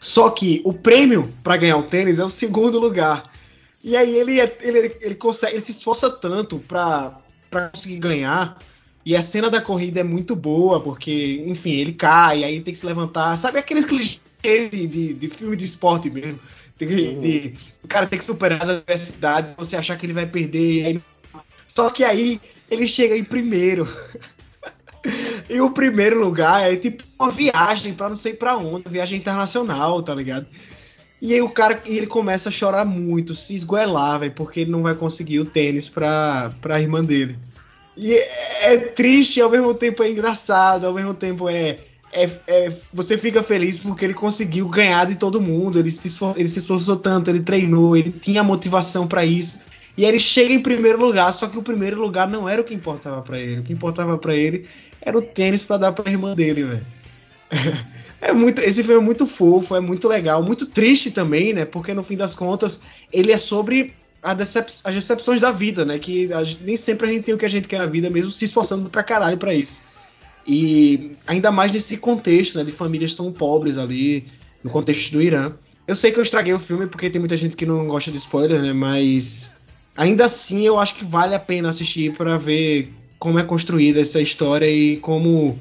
só que o prêmio para ganhar o tênis é o segundo lugar. E aí ele, é, ele, ele consegue, ele se esforça tanto para conseguir ganhar. E a cena da corrida é muito boa, porque, enfim, ele cai, aí tem que se levantar. Sabe aqueles clichês de, de, de filme de esporte mesmo. Tem que, uhum. de, o cara tem que superar as adversidades, você achar que ele vai perder. Aí... Só que aí ele chega em primeiro. (laughs) e o primeiro lugar é tipo uma viagem para não sei para onde, viagem internacional, tá ligado? E aí o cara ele começa a chorar muito, se esgoelar, véio, porque ele não vai conseguir o tênis pra, pra irmã dele. E é, é triste, ao mesmo tempo é engraçado, ao mesmo tempo é é, é, você fica feliz porque ele conseguiu ganhar de todo mundo. Ele se, ele se esforçou tanto, ele treinou, ele tinha motivação para isso. E ele chega em primeiro lugar, só que o primeiro lugar não era o que importava para ele. O que importava para ele era o tênis para dar para irmã dele, velho. (laughs) É muito, esse filme é muito fofo, é muito legal, muito triste também, né? Porque no fim das contas ele é sobre decep as decepções da vida, né? Que nem sempre a gente tem o que a gente quer na vida, mesmo se esforçando pra caralho pra isso. E ainda mais nesse contexto, né, de famílias tão pobres ali, no contexto do Irã. Eu sei que eu estraguei o filme porque tem muita gente que não gosta de spoiler, né, mas ainda assim eu acho que vale a pena assistir para ver como é construída essa história e como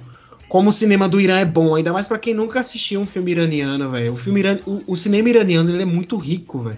como o cinema do Irã é bom, ainda mais para quem nunca assistiu um filme iraniano, velho. O filme iran... o, o, cinema iraniano ele é muito rico, velho.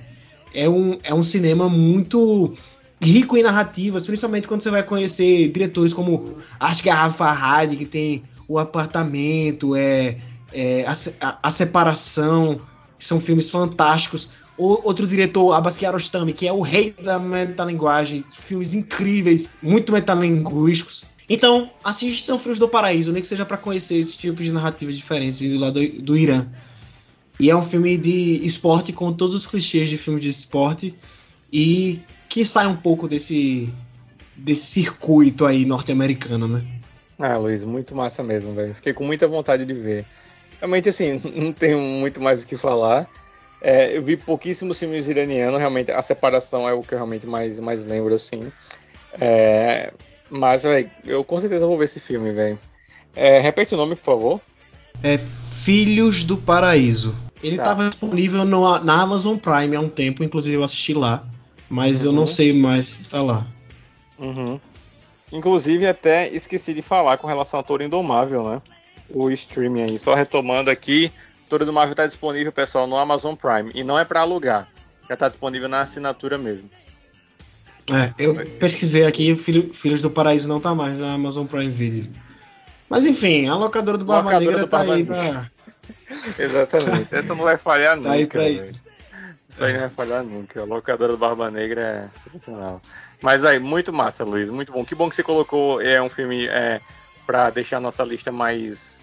É um, é um cinema muito rico em narrativas, principalmente quando você vai conhecer diretores como Asghar Farhadi, que tem o apartamento, é, é a, a, separação, que são filmes fantásticos. O, outro diretor, Abbas Kiarostami, que é o rei da metalinguagem, filmes incríveis, muito metalinguísticos. Então, assistam Filhos do Paraíso, nem que seja para conhecer esses tipos de narrativas diferentes vindo lá do, do Irã. E é um filme de esporte com todos os clichês de filmes de esporte e que sai um pouco desse desse circuito aí norte-americano, né? Ah, Luiz, muito massa mesmo, velho. Fiquei com muita vontade de ver. Realmente, assim, (laughs) não tenho muito mais o que falar. É, eu vi pouquíssimos filmes iranianos, realmente a separação é o que eu realmente mais, mais lembro, assim. É, mas, velho, eu com certeza vou ver esse filme, velho. É, repete o nome, por favor. É Filhos do Paraíso. Ele estava tá. disponível no, na Amazon Prime há um tempo, inclusive eu assisti lá, mas uhum. eu não uhum. sei mais falar. Uhum. Inclusive, até esqueci de falar com relação a Toro Indomável, né? O streaming aí. Só retomando aqui, Toro Indomável está disponível, pessoal, no Amazon Prime. E não é para alugar. Já está disponível na assinatura mesmo. É, eu pesquisei aqui, Filho, Filhos do Paraíso não tá mais na Amazon Prime Video. Mas enfim, a locadora do Barba locadora Negra do tá Barba aí pra... (laughs) Exatamente, essa não vai falhar tá nunca. Aí pra isso. isso aí não vai falhar nunca. A locadora do Barba Negra é sensacional. Mas aí, muito massa, Luiz, muito bom. Que bom que você colocou é um filme é, para deixar a nossa lista mais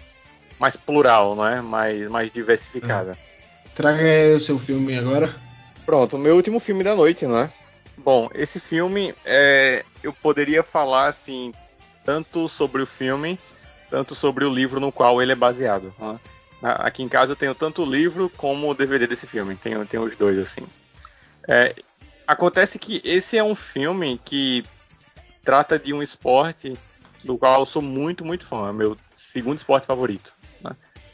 mais plural, não é? Mais mais diversificada. É. Traga aí o seu filme agora. Pronto, o meu último filme da noite, não é? Bom, esse filme é, eu poderia falar assim tanto sobre o filme, tanto sobre o livro no qual ele é baseado. Né? Aqui em casa eu tenho tanto o livro como o DVD desse filme, tenho, tenho os dois assim. É, acontece que esse é um filme que trata de um esporte do qual eu sou muito, muito fã. É meu segundo esporte favorito.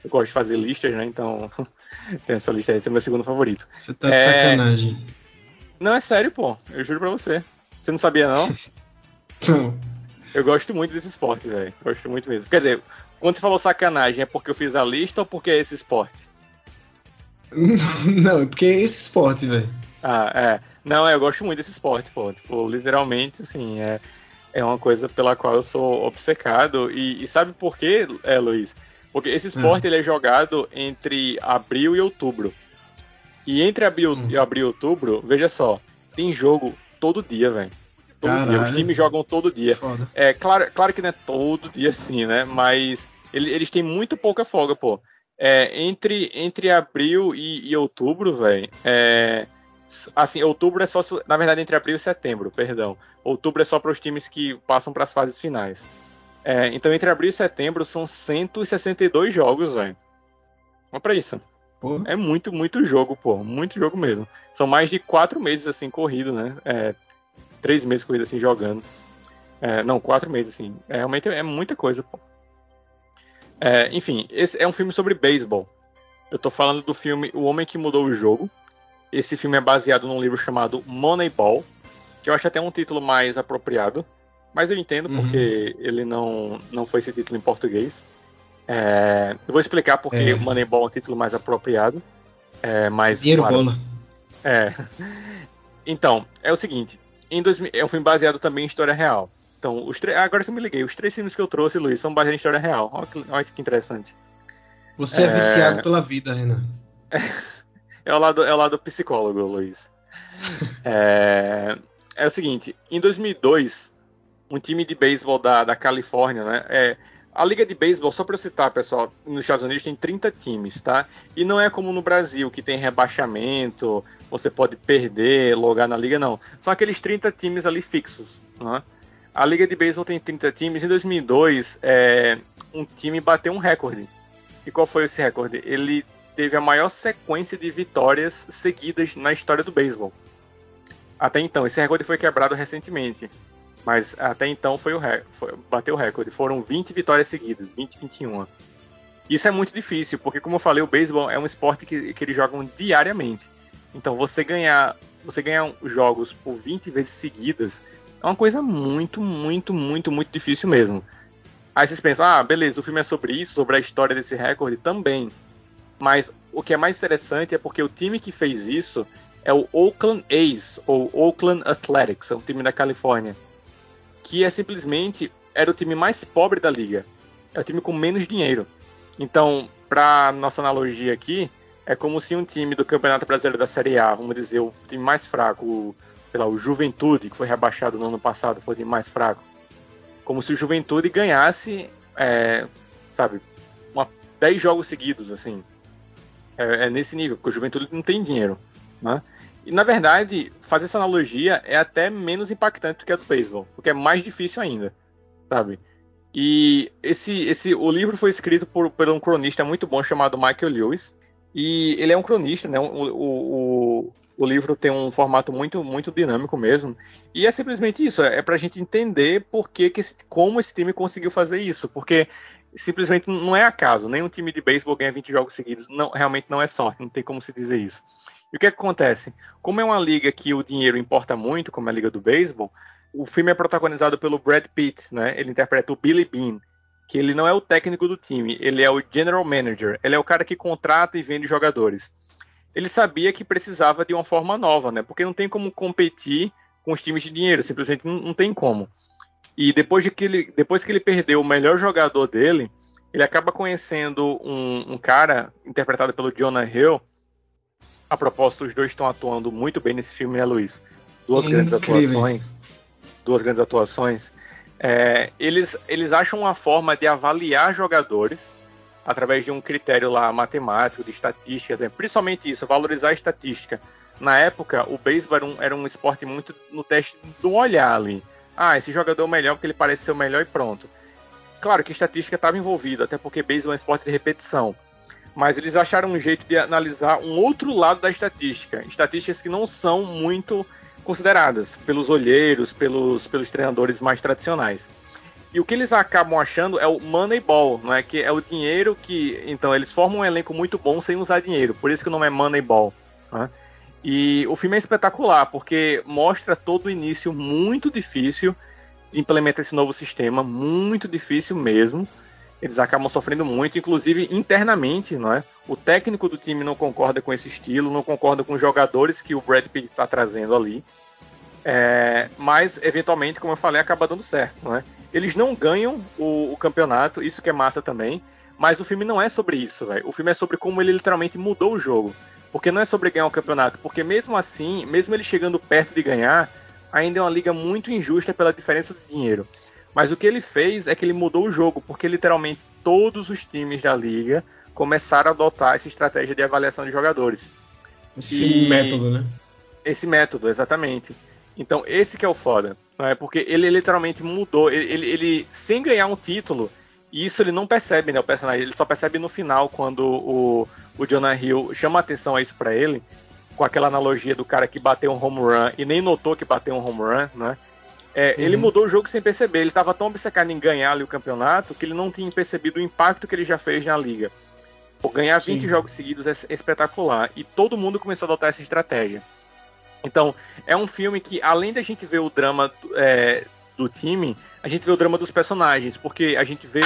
Eu gosto de fazer listas, né? Então (laughs) tem essa lista aí, esse é meu segundo favorito. Você tá de é... sacanagem. Não, é sério, pô. Eu juro pra você. Você não sabia, não? (laughs) não. Eu gosto muito desse esporte, velho. Gosto muito mesmo. Quer dizer, quando você falou sacanagem, é porque eu fiz a lista ou porque é esse esporte? (laughs) não, é porque é esse esporte, velho. Ah, é. Não, é, eu gosto muito desse esporte, pô. Tipo, literalmente, assim, é, é uma coisa pela qual eu sou obcecado. E, e sabe por quê, é, Luiz? Porque esse esporte ah. ele é jogado entre abril e outubro. E entre abril, hum. abril e outubro, veja só, tem jogo todo dia, velho. Todo Caralho. dia. Os times jogam todo dia. Foda. É claro, claro que não é todo dia assim, né? Mas ele, eles têm muito pouca folga, pô. É, entre, entre abril e, e outubro, velho. É, assim, outubro é só. Na verdade, entre abril e setembro, perdão. Outubro é só para os times que passam para as fases finais. É, então, entre abril e setembro são 162 jogos, velho. Vamos pra isso. Pô. É muito, muito jogo, pô. Muito jogo mesmo. São mais de quatro meses, assim, corrido, né? É, três meses corrido, assim, jogando. É, não, quatro meses, assim. É, realmente é muita coisa, pô. É, enfim, esse é um filme sobre beisebol. Eu tô falando do filme O Homem que Mudou o Jogo. Esse filme é baseado num livro chamado Moneyball, que eu acho até um título mais apropriado. Mas eu entendo uhum. porque ele não, não foi esse título em português. É, eu vou explicar porque é. Moneyball é um título mais apropriado. É, mais Dinheiro claro, bola. É. Então, é o seguinte. Em 2000, é um filme baseado também em história real. Então, os agora que eu me liguei, os três filmes que eu trouxe, Luiz, são baseados em história real. Olha que, olha que interessante. Você é, é viciado pela vida, Renan. (laughs) é, o lado, é o lado psicólogo, Luiz. (laughs) é, é o seguinte, em 2002, um time de beisebol da, da Califórnia, né, é, a liga de beisebol, só para citar, pessoal, nos Estados Unidos tem 30 times, tá? E não é como no Brasil, que tem rebaixamento, você pode perder, logar na liga, não. São aqueles 30 times ali fixos, né? A liga de beisebol tem 30 times. Em 2002, é, um time bateu um recorde. E qual foi esse recorde? Ele teve a maior sequência de vitórias seguidas na história do beisebol. Até então, esse recorde foi quebrado recentemente. Mas até então foi o foi, bateu o recorde. Foram 20 vitórias seguidas, 20, 21. Isso é muito difícil, porque como eu falei, o beisebol é um esporte que, que eles jogam diariamente. Então você ganhar, você ganhar jogos por 20 vezes seguidas é uma coisa muito, muito, muito, muito difícil mesmo. Aí vocês pensam, ah, beleza, o filme é sobre isso, sobre a história desse recorde também. Mas o que é mais interessante é porque o time que fez isso é o Oakland A's, ou Oakland Athletics, é um time da Califórnia que é simplesmente era o time mais pobre da liga. É o time com menos dinheiro. Então, para nossa analogia aqui, é como se um time do Campeonato Brasileiro da Série A, vamos dizer, o time mais fraco, o, sei lá, o Juventude, que foi rebaixado no ano passado, foi o time mais fraco. Como se o Juventude ganhasse, é, sabe, uma, 10 jogos seguidos, assim. É, é, nesse nível, porque o Juventude não tem dinheiro, né? E na verdade, fazer essa analogia é até menos impactante do que a do beisebol, porque é mais difícil ainda, sabe? E esse, esse, o livro foi escrito por, por um cronista muito bom chamado Michael Lewis. E ele é um cronista, né? O, o, o, livro tem um formato muito, muito dinâmico mesmo. E é simplesmente isso, é, é pra gente entender por que, que esse, como esse time conseguiu fazer isso. Porque simplesmente não é acaso. Nenhum time de beisebol ganha 20 jogos seguidos. Não, realmente não é sorte, não tem como se dizer isso. E o que, é que acontece? Como é uma liga que o dinheiro importa muito, como é a liga do beisebol, o filme é protagonizado pelo Brad Pitt, né? Ele interpreta o Billy Bean, que ele não é o técnico do time, ele é o general manager, ele é o cara que contrata e vende jogadores. Ele sabia que precisava de uma forma nova, né? Porque não tem como competir com os times de dinheiro, simplesmente não, não tem como. E depois, de que ele, depois que ele perdeu o melhor jogador dele, ele acaba conhecendo um, um cara interpretado pelo Jonah Hill. A propósito, os dois estão atuando muito bem nesse filme, né, Luiz? Duas Incríveis. grandes atuações. Duas grandes atuações. É, eles, eles acham uma forma de avaliar jogadores através de um critério lá matemático, de estatísticas, né? principalmente isso, valorizar a estatística. Na época, o beisebol era um, era um esporte muito no teste do olhar ali. Ah, esse jogador é o melhor porque ele parece ser o melhor e pronto. Claro que estatística estava envolvida, até porque beisebol é um esporte de repetição. Mas eles acharam um jeito de analisar um outro lado da estatística. Estatísticas que não são muito consideradas pelos olheiros, pelos, pelos treinadores mais tradicionais. E o que eles acabam achando é o Moneyball, não é? Que é o dinheiro que. Então, eles formam um elenco muito bom sem usar dinheiro. Por isso que o nome é Moneyball. Né? E o filme é espetacular, porque mostra todo o início muito difícil de implementar esse novo sistema, muito difícil mesmo. Eles acabam sofrendo muito, inclusive internamente, não é? O técnico do time não concorda com esse estilo, não concorda com os jogadores que o Brad Pitt está trazendo ali. É, mas, eventualmente, como eu falei, acaba dando certo, não é? Eles não ganham o, o campeonato, isso que é massa também. Mas o filme não é sobre isso, velho. O filme é sobre como ele literalmente mudou o jogo. Porque não é sobre ganhar o campeonato. Porque mesmo assim, mesmo ele chegando perto de ganhar, ainda é uma liga muito injusta pela diferença de dinheiro. Mas o que ele fez é que ele mudou o jogo, porque literalmente todos os times da liga começaram a adotar essa estratégia de avaliação de jogadores. Esse e... método, né? Esse método, exatamente. Então, esse que é o foda. é Porque ele literalmente mudou. Ele, ele, ele, sem ganhar um título, e isso ele não percebe, né? O personagem, ele só percebe no final, quando o, o Jonah Hill chama atenção a isso para ele, com aquela analogia do cara que bateu um home run e nem notou que bateu um home run, né? É, uhum. Ele mudou o jogo sem perceber. Ele estava tão obcecado em ganhar ali o campeonato que ele não tinha percebido o impacto que ele já fez na liga. Ganhar Sim. 20 jogos seguidos é espetacular. E todo mundo começou a adotar essa estratégia. Então, é um filme que, além da gente ver o drama é, do time, a gente vê o drama dos personagens, porque a gente vê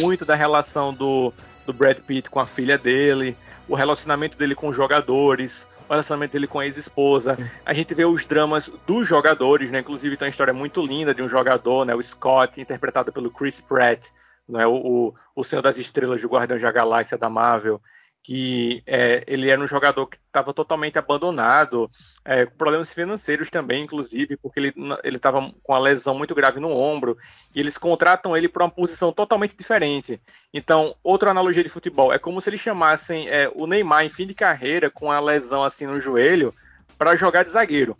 muito da relação do, do Brad Pitt com a filha dele, o relacionamento dele com os jogadores, o relacionamento dele com a ex-esposa. A gente vê os dramas dos jogadores, né? Inclusive tem uma história muito linda de um jogador, né? O Scott, interpretado pelo Chris Pratt, né? o, o, o Senhor das Estrelas do Guardião da Galáxia da Marvel que é, ele era um jogador que estava totalmente abandonado, é, com problemas financeiros também, inclusive, porque ele estava com uma lesão muito grave no ombro, e eles contratam ele para uma posição totalmente diferente. Então, outra analogia de futebol, é como se eles chamassem é, o Neymar em fim de carreira, com a lesão assim no joelho, para jogar de zagueiro,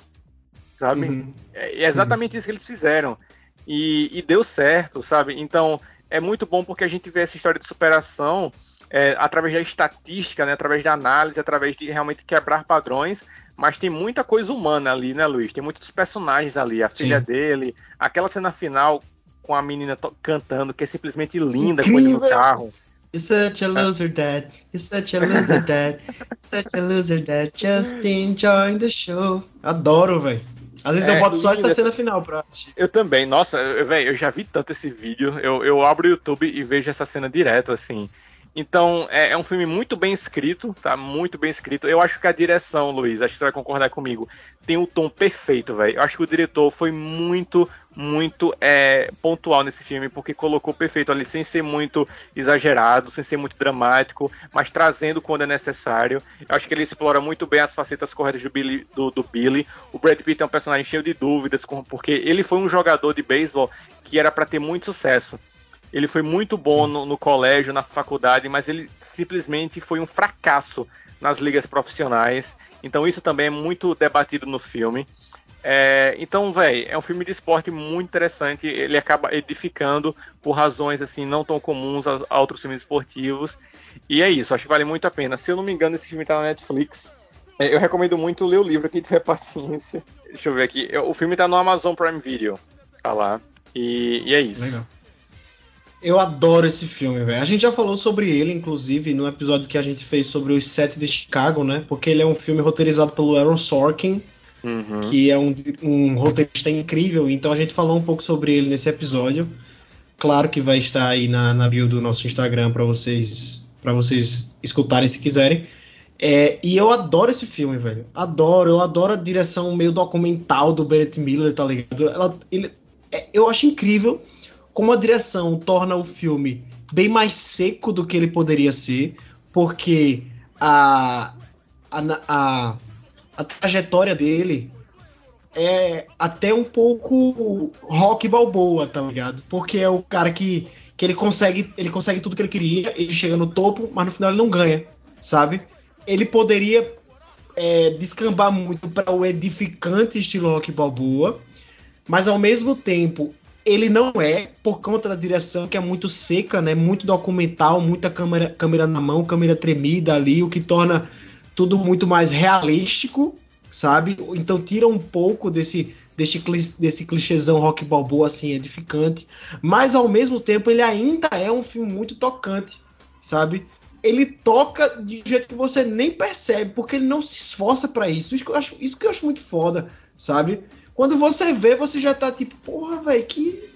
sabe? Uhum. É, é, exatamente uhum. isso que eles fizeram. E, e deu certo, sabe? Então, é muito bom porque a gente vê essa história de superação é, através da estatística, né, através da análise, através de realmente quebrar padrões, mas tem muita coisa humana ali, né, Luiz? Tem muitos personagens ali, a filha Sim. dele, aquela cena final com a menina cantando, que é simplesmente linda com ele no carro. You're such a loser, Dad. You're such a loser, Dad. You're such a loser, Dad. Just enjoying the show. Adoro, velho. Às vezes é, eu boto só essa cena final pra assistir. Eu também. Nossa, velho, eu já vi tanto esse vídeo. Eu, eu abro o YouTube e vejo essa cena direto, assim. Então, é, é, um filme muito bem escrito, tá? Muito bem escrito. Eu acho que a direção, Luiz, acho que você vai concordar comigo, tem o tom perfeito, velho. Eu acho que o diretor foi muito, muito é, pontual nesse filme, porque colocou perfeito ali, sem ser muito exagerado, sem ser muito dramático, mas trazendo quando é necessário. Eu acho que ele explora muito bem as facetas corretas do Billy. Do, do Billy. O Brad Pitt é um personagem cheio de dúvidas, porque ele foi um jogador de beisebol que era para ter muito sucesso. Ele foi muito bom no, no, colégio, na faculdade, mas ele simplesmente foi um fracasso nas ligas profissionais. Então isso também é muito debatido no filme. É, então, velho, é um filme de esporte muito interessante. Ele acaba edificando por razões assim não tão comuns a, a outros filmes esportivos. E é isso, acho que vale muito a pena. Se eu não me engano, esse filme está na Netflix. É, eu recomendo muito ler o livro, quem tiver (laughs) paciência. Deixa eu ver aqui. O filme está no Amazon Prime Video. Tá lá. E, e é isso. Legal. Eu adoro esse filme, velho. A gente já falou sobre ele, inclusive, no episódio que a gente fez sobre os sete de Chicago, né? Porque ele é um filme roteirizado pelo Aaron Sorkin, uhum. que é um, um roteirista incrível. Então a gente falou um pouco sobre ele nesse episódio. Claro que vai estar aí na, na bio do nosso Instagram para vocês para vocês escutarem se quiserem. É, e eu adoro esse filme, velho. Adoro, eu adoro a direção meio documental do Bennett Miller, tá ligado? Ela, ele, é, eu acho incrível como a direção torna o filme bem mais seco do que ele poderia ser, porque a, a, a, a trajetória dele é até um pouco rock balboa, tá ligado? Porque é o cara que, que ele consegue ele consegue tudo que ele queria, ele chega no topo, mas no final ele não ganha, sabe? Ele poderia é, descambar muito para o edificante estilo rock balboa, mas ao mesmo tempo ele não é, por conta da direção que é muito seca, né? Muito documental, muita câmera, câmera na mão, câmera tremida ali, o que torna tudo muito mais realístico, sabe? Então tira um pouco desse desse, desse clichêzão rock balboa assim edificante, mas ao mesmo tempo ele ainda é um filme muito tocante, sabe? Ele toca de um jeito que você nem percebe, porque ele não se esforça para isso. Isso que eu acho, isso que eu acho muito foda, sabe? Quando você vê, você já tá tipo, porra, velho, que,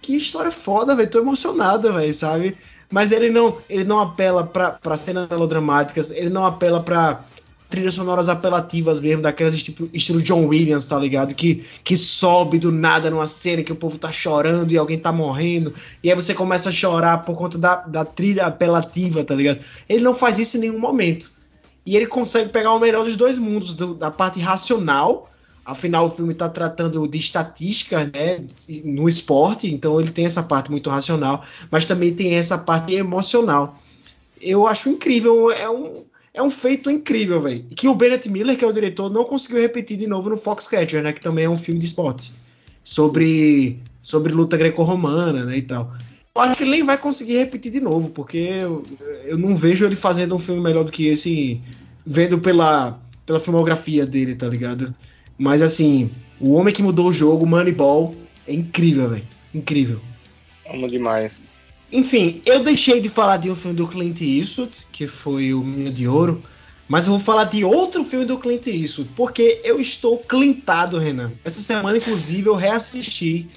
que história foda, velho. Tô emocionada, velho, sabe? Mas ele não, ele não apela pra, pra cenas melodramáticas, ele não apela pra trilhas sonoras apelativas mesmo, daquelas tipo, estilo John Williams, tá ligado? Que, que sobe do nada numa cena que o povo tá chorando e alguém tá morrendo, e aí você começa a chorar por conta da, da trilha apelativa, tá ligado? Ele não faz isso em nenhum momento. E ele consegue pegar o melhor dos dois mundos, do, da parte racional Afinal, o filme está tratando de estatística né, no esporte, então ele tem essa parte muito racional, mas também tem essa parte emocional. Eu acho incrível, é um, é um feito incrível, velho. Que o Bennett Miller, que é o diretor, não conseguiu repetir de novo no Foxcatcher, né, que também é um filme de esporte, sobre, sobre luta greco-romana né, e tal. Eu acho que ele nem vai conseguir repetir de novo, porque eu, eu não vejo ele fazendo um filme melhor do que esse, vendo pela, pela filmografia dele, tá ligado? Mas assim, o homem que mudou o jogo, Moneyball, é incrível, velho. Incrível. Amo demais. Enfim, eu deixei de falar de um filme do Clint Eastwood, que foi o Minha de Ouro, mas eu vou falar de outro filme do Clint Eastwood, porque eu estou clintado, Renan. Essa semana, inclusive, eu reassisti.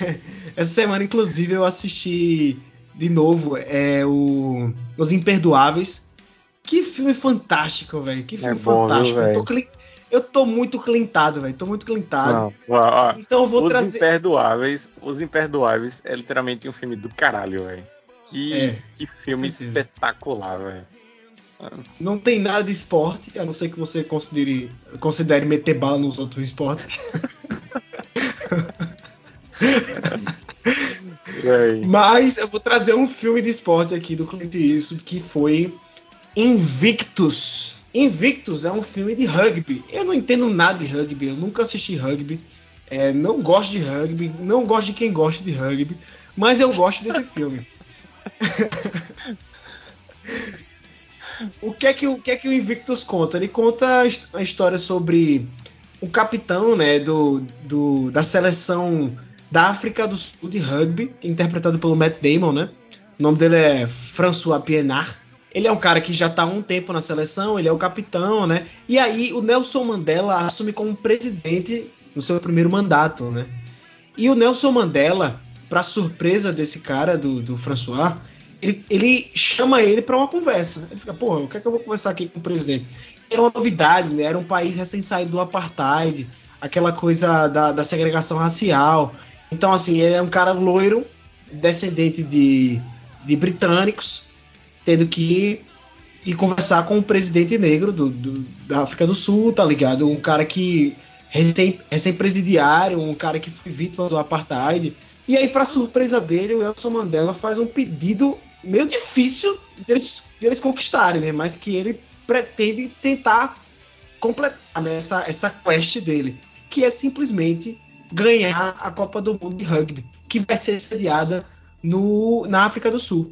(laughs) Essa semana, inclusive, eu assisti de novo é, o Os Imperdoáveis. Que filme fantástico, velho. Que filme é bom, fantástico. Viu, eu, tô cli eu tô muito clintado, velho. Tô muito clintado. Não, ó, ó, então eu vou os trazer. Imperdoáveis, os Imperdoáveis é literalmente um filme do caralho, velho. Que, é, que filme espetacular, velho. Não tem nada de esporte, a não ser que você considere, considere meter bala nos outros esportes. Mas eu vou trazer um filme de esporte aqui do Clint Eastwood que foi Invictus. Invictus é um filme de rugby. Eu não entendo nada de rugby, eu nunca assisti rugby. É, não gosto de rugby, não gosto de quem gosta de rugby, mas eu gosto desse (laughs) filme. o, que é que, o que é que o Invictus conta? Ele conta a história sobre o capitão né, do, do, da seleção da África do Sul de rugby, interpretado pelo Matt Damon, né? O nome dele é François Pienard. Ele é um cara que já está há um tempo na seleção, ele é o capitão, né? E aí o Nelson Mandela assume como presidente no seu primeiro mandato, né? E o Nelson Mandela, para surpresa desse cara, do, do François, ele, ele chama ele para uma conversa. Ele fica, pô, o que é que eu vou conversar aqui com o presidente? Era uma novidade, né? Era um país recém-saído do apartheid, aquela coisa da, da segregação racial. Então, assim, ele é um cara loiro, descendente de, de britânicos, tendo que ir conversar com o presidente negro do, do, da África do Sul, tá ligado? Um cara que recém-presidiário, um cara que foi vítima do apartheid. E aí, para surpresa dele, o Nelson Mandela faz um pedido meio difícil deles, deles conquistarem, né? Mas que ele pretende tentar completar né? essa, essa quest dele, que é simplesmente ganhar a Copa do Mundo de Rugby, que vai ser sediada no, na África do Sul.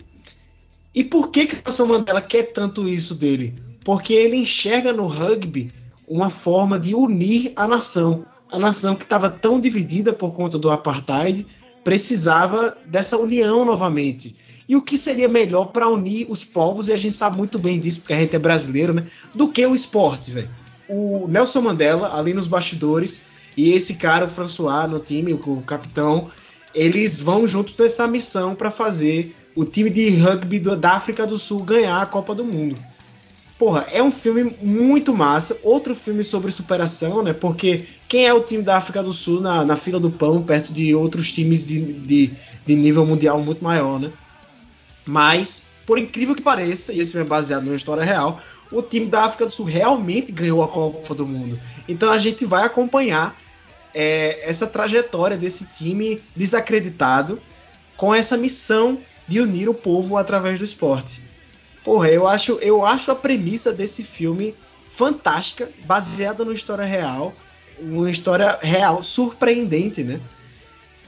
E por que, que o Nelson Mandela quer tanto isso dele? Porque ele enxerga no rugby uma forma de unir a nação. A nação que estava tão dividida por conta do apartheid precisava dessa união novamente. E o que seria melhor para unir os povos, e a gente sabe muito bem disso, porque a gente é brasileiro, né? Do que o esporte, velho. O Nelson Mandela, ali nos bastidores, e esse cara, o François, no time, o, capitão, eles vão juntos nessa missão para fazer o time de rugby do, da África do Sul ganhar a Copa do Mundo. Porra, é um filme muito massa. Outro filme sobre superação, né? Porque quem é o time da África do Sul na, na fila do pão, perto de outros times de, de, de nível mundial muito maior, né? Mas, por incrível que pareça, e esse filme é baseado numa história real, o time da África do Sul realmente ganhou a Copa do Mundo. Então a gente vai acompanhar é, essa trajetória desse time desacreditado com essa missão de unir o povo através do esporte. Porra, eu acho, eu acho a premissa desse filme fantástica, baseada numa história real, uma história real surpreendente, né?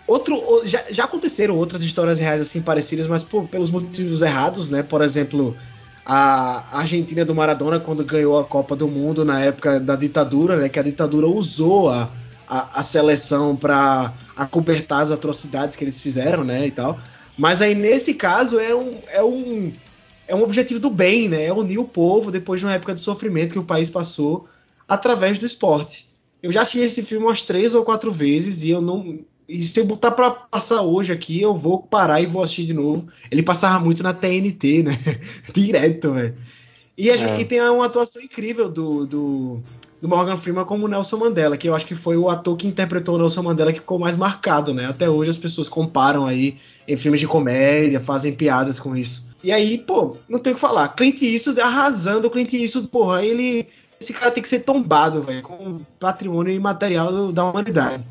Outro, já, já aconteceram outras histórias reais assim parecidas, mas por, pelos motivos errados, né? Por exemplo, a Argentina do Maradona quando ganhou a Copa do Mundo na época da ditadura, né? Que a ditadura usou a, a, a seleção para acobertar as atrocidades que eles fizeram, né? E tal. Mas aí nesse caso é um, é um é um objetivo do bem, né? É unir o povo depois de uma época de sofrimento que o país passou através do esporte. Eu já assisti esse filme umas três ou quatro vezes e eu não e se eu botar para passar hoje aqui, eu vou parar e vou assistir de novo. Ele passava muito na TNT, né? (laughs) Direto, velho. E, é. e, tem uma atuação incrível do, do, do, Morgan Freeman como Nelson Mandela, que eu acho que foi o ator que interpretou o Nelson Mandela que ficou mais marcado, né? Até hoje as pessoas comparam aí em filmes de comédia, fazem piadas com isso. E aí, pô, não tem o que falar. Clint Eastwood arrasando, Clint Eastwood, porra, ele... Esse cara tem que ser tombado, velho, com patrimônio imaterial da humanidade.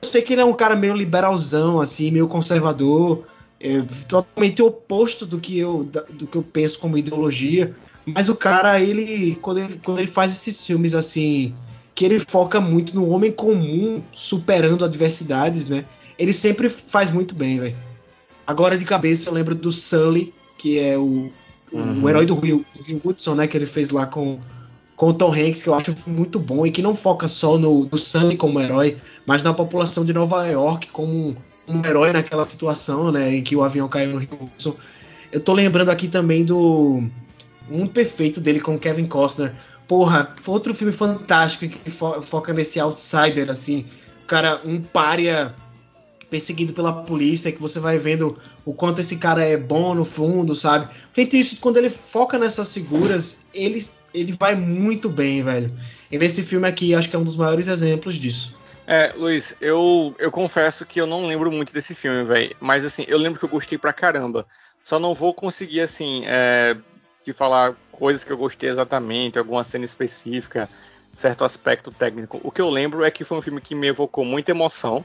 Eu sei que ele é um cara meio liberalzão, assim, meio conservador, é, totalmente oposto do que, eu, do que eu penso como ideologia. Mas o cara, ele quando, ele, quando ele faz esses filmes assim, que ele foca muito no homem comum superando adversidades, né? Ele sempre faz muito bem, velho. Agora de cabeça eu lembro do Sully, que é o, uhum. o herói do Will, do Will Woodson, né? Que ele fez lá com com o Tom Hanks, que eu acho muito bom e que não foca só no, no Sunny como herói, mas na população de Nova York como um, herói naquela situação, né, em que o avião caiu no Rio Wilson. Eu tô lembrando aqui também do um perfeito dele com Kevin Costner. Porra, foi outro filme fantástico que fo foca nesse outsider assim, cara, um pária perseguido pela polícia, que você vai vendo o quanto esse cara é bom no fundo, sabe? Gente, isso quando ele foca nessas figuras, ele ele vai muito bem, velho. E nesse filme aqui, acho que é um dos maiores exemplos disso. É, Luiz, eu, eu confesso que eu não lembro muito desse filme, velho. Mas assim, eu lembro que eu gostei pra caramba. Só não vou conseguir, assim, é, de falar coisas que eu gostei exatamente, alguma cena específica, certo aspecto técnico. O que eu lembro é que foi um filme que me evocou muita emoção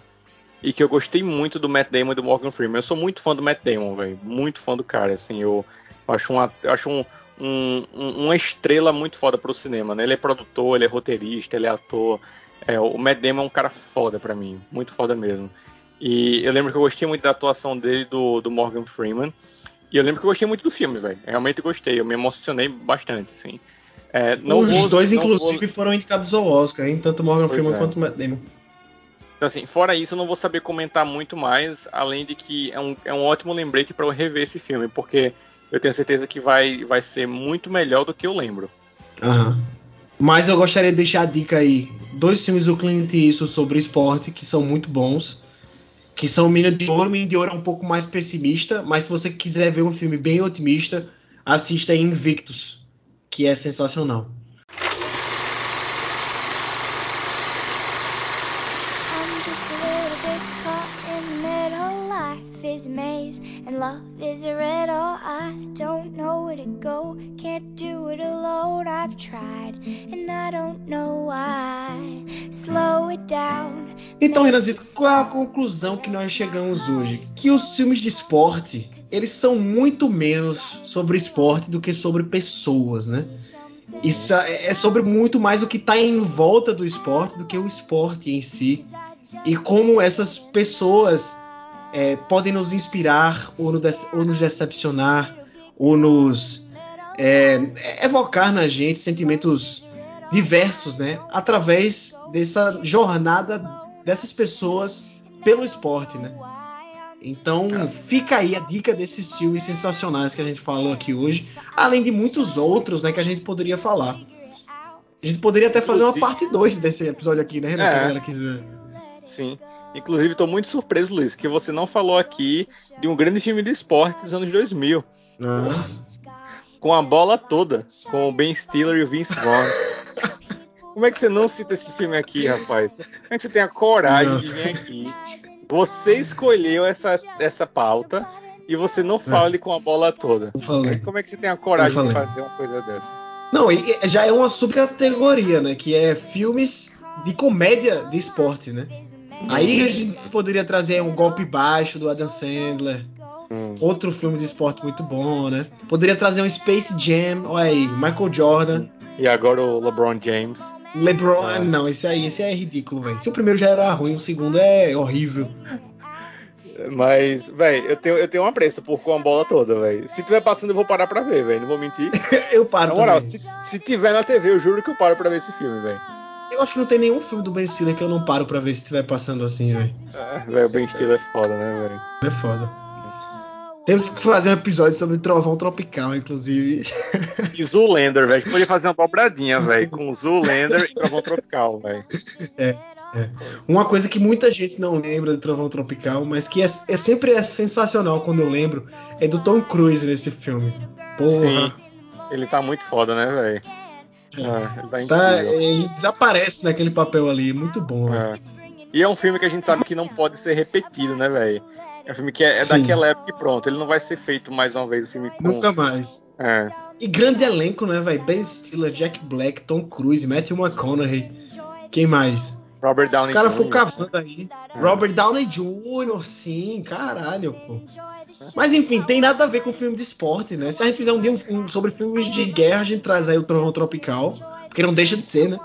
e que eu gostei muito do Matt Damon e do Morgan Freeman. Eu sou muito fã do Matt Damon, velho. Muito fã do cara, assim. Eu acho, um, eu acho um, um, uma estrela muito foda pro cinema, né? Ele é produtor, ele é roteirista, ele é ator. É, o Matt Damon é um cara foda para mim, muito foda mesmo. E eu lembro que eu gostei muito da atuação dele, do, do Morgan Freeman. E eu lembro que eu gostei muito do filme, velho. Realmente gostei, eu me emocionei bastante, assim. É, Os vou, dois, inclusive, vou... foram indicados ao Oscar, hein? Tanto Morgan pois Freeman é. quanto Matt Damon. Então, assim, fora isso, eu não vou saber comentar muito mais, além de que é um, é um ótimo lembrete para eu rever esse filme, porque eu tenho certeza que vai, vai ser muito melhor do que eu lembro. Aham. Mas eu gostaria de deixar a dica aí. Dois filmes do Clint Eastwood sobre esporte que são muito bons. Que são Mina de Ouro. Mina de Ouro é um pouco mais pessimista. Mas se você quiser ver um filme bem otimista, assista Invictus. Que é sensacional. Down. Então, Renazito, qual é a conclusão que nós chegamos hoje? Que os filmes de esporte, eles são muito menos sobre esporte do que sobre pessoas, né? Isso é, é sobre muito mais o que está em volta do esporte do que o esporte em si. E como essas pessoas é, podem nos inspirar ou, no ou, nos decepcionar ou nos é, evocar na gente sentimentos diversos, né? Através dessa jornada dessas pessoas pelo esporte, né? Então fica aí a dica desses filmes sensacionais que a gente falou aqui hoje, além de muitos outros, né, que a gente poderia falar. A gente poderia até fazer uma parte 2 desse episódio aqui, né, Renan, é. se a galera quiser. Sim. Inclusive, estou muito surpreso, Luiz, que você não falou aqui de um grande filme de esporte dos anos 2000. Ah. Com a bola toda, com o Ben Stiller e o Vince Vaughn. Como é que você não cita esse filme aqui, rapaz? Como é que você tem a coragem não. de vir aqui? Você escolheu essa, essa pauta e você não fala com a bola toda. Como é que você tem a coragem de fazer uma coisa dessa? Não, já é uma subcategoria, né? Que é filmes de comédia de esporte, né? Aí a gente poderia trazer um golpe baixo do Adam Sandler. Hum. Outro filme de esporte muito bom, né? Poderia trazer um Space Jam, olha aí, Michael Jordan. E agora o LeBron James. LeBron, é. não, esse aí, esse aí é ridículo, velho. Se o primeiro já era ruim, o segundo é horrível. Mas, velho, eu tenho, eu tenho um apreço por com a bola toda, velho. Se tiver passando, eu vou parar pra ver, velho. Não vou mentir. (laughs) eu paro. Na moral, se, se tiver na TV, eu juro que eu paro pra ver esse filme, velho. Eu acho que não tem nenhum filme do Ben Stiller que eu não paro pra ver se estiver passando assim, velho. É, velho, o Ben Stiller é foda, né, velho? É foda. Temos que fazer um episódio sobre Trovão Tropical, inclusive. E Zoolander, velho. Podia fazer uma dobradinha, velho, com Zoolander e Trovão Tropical, velho. É, é. Uma coisa que muita gente não lembra do Trovão Tropical, mas que é, é, sempre é sensacional quando eu lembro, é do Tom Cruise nesse filme. Porra. Sim. Ele tá muito foda, né, velho? É, ele, tá tá, ele, desaparece naquele papel ali, muito bom. É. E é um filme que a gente sabe que não pode ser repetido, né, velho? É um filme que é, é daquela época e pronto. Ele não vai ser feito mais uma vez o filme com... Nunca mais. É. E grande elenco, né, velho? Ben Stiller, Jack Black, Tom Cruise, Matthew McConaughey. Quem mais? Robert Downey Jr. Os caras foram cavando aí. É. Robert Downey Jr., sim, caralho, pô. Mas enfim, tem nada a ver com filme de esporte, né? Se a gente fizer um dia um, um, sobre filmes de guerra, a gente traz aí o Trovão Tropical. Porque não deixa de ser, né?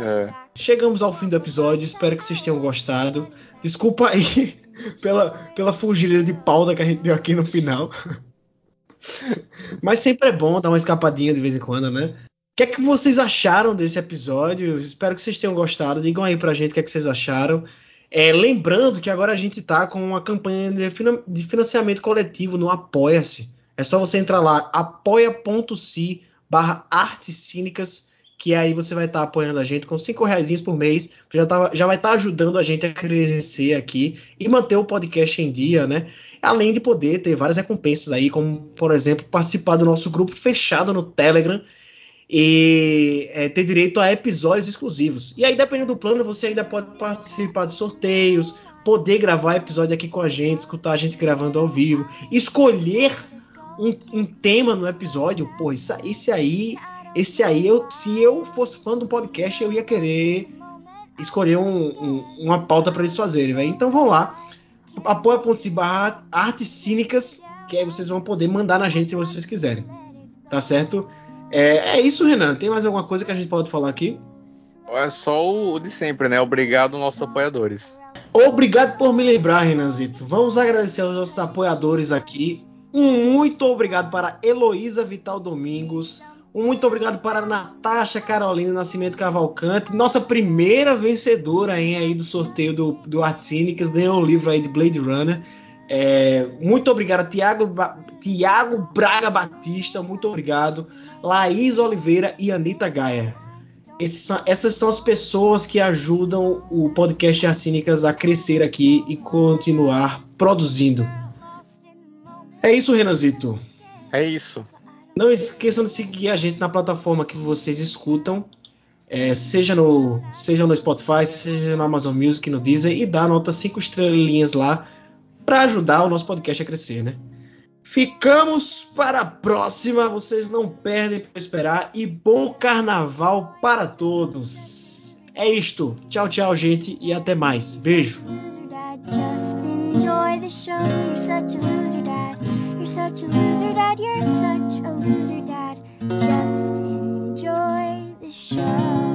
É. Chegamos ao fim do episódio, espero que vocês tenham gostado. Desculpa aí pela, pela fugida de pauta que a gente deu aqui no final. Mas sempre é bom dar uma escapadinha de vez em quando, né? O que é que vocês acharam desse episódio? Espero que vocês tenham gostado. Digam aí pra gente o que é que vocês acharam. É, lembrando que agora a gente tá com uma campanha de financiamento coletivo no Apoia-se. É só você entrar lá, apoia.se barra artes cínicas que aí você vai estar tá apoiando a gente com cinco reais por mês, já, tá, já vai estar tá ajudando a gente a crescer aqui e manter o podcast em dia, né? Além de poder ter várias recompensas aí, como por exemplo participar do nosso grupo fechado no Telegram e é, ter direito a episódios exclusivos. E aí, dependendo do plano, você ainda pode participar de sorteios, poder gravar episódio aqui com a gente, escutar a gente gravando ao vivo, escolher um, um tema no episódio. Pô, isso, esse aí esse aí, eu, se eu fosse fã do podcast, eu ia querer escolher um, um, uma pauta para eles fazerem, véio. Então vão lá, apoia.se barra artes cínicas, que aí vocês vão poder mandar na gente se vocês quiserem. Tá certo? É, é isso, Renan. Tem mais alguma coisa que a gente pode falar aqui? É só o de sempre, né? Obrigado, nossos apoiadores. Obrigado por me lembrar, Renanzito. Vamos agradecer aos nossos apoiadores aqui. Um muito obrigado para Heloísa Vital Domingos, um muito obrigado para Natasha Carolina Nascimento Cavalcante, nossa primeira vencedora hein, aí do sorteio do, do Art Cínicas, ganhou um livro aí de Blade Runner. É, muito obrigado Tiago, Tiago Braga Batista, muito obrigado. Laís Oliveira e Anitta Gaia. São, essas são as pessoas que ajudam o podcast Arcínicas a crescer aqui e continuar produzindo. É isso, Renazito. É isso. Não esqueçam de seguir a gente na plataforma que vocês escutam, é, seja, no, seja no Spotify, seja no Amazon Music, no Deezer, e dá nota 5 estrelinhas lá para ajudar o nosso podcast a crescer, né? Ficamos para a próxima, vocês não perdem para esperar e bom carnaval para todos. É isto. Tchau, tchau, gente, e até mais. Beijo. such a loser, Dad. You're such a loser, Dad. Just enjoy the show.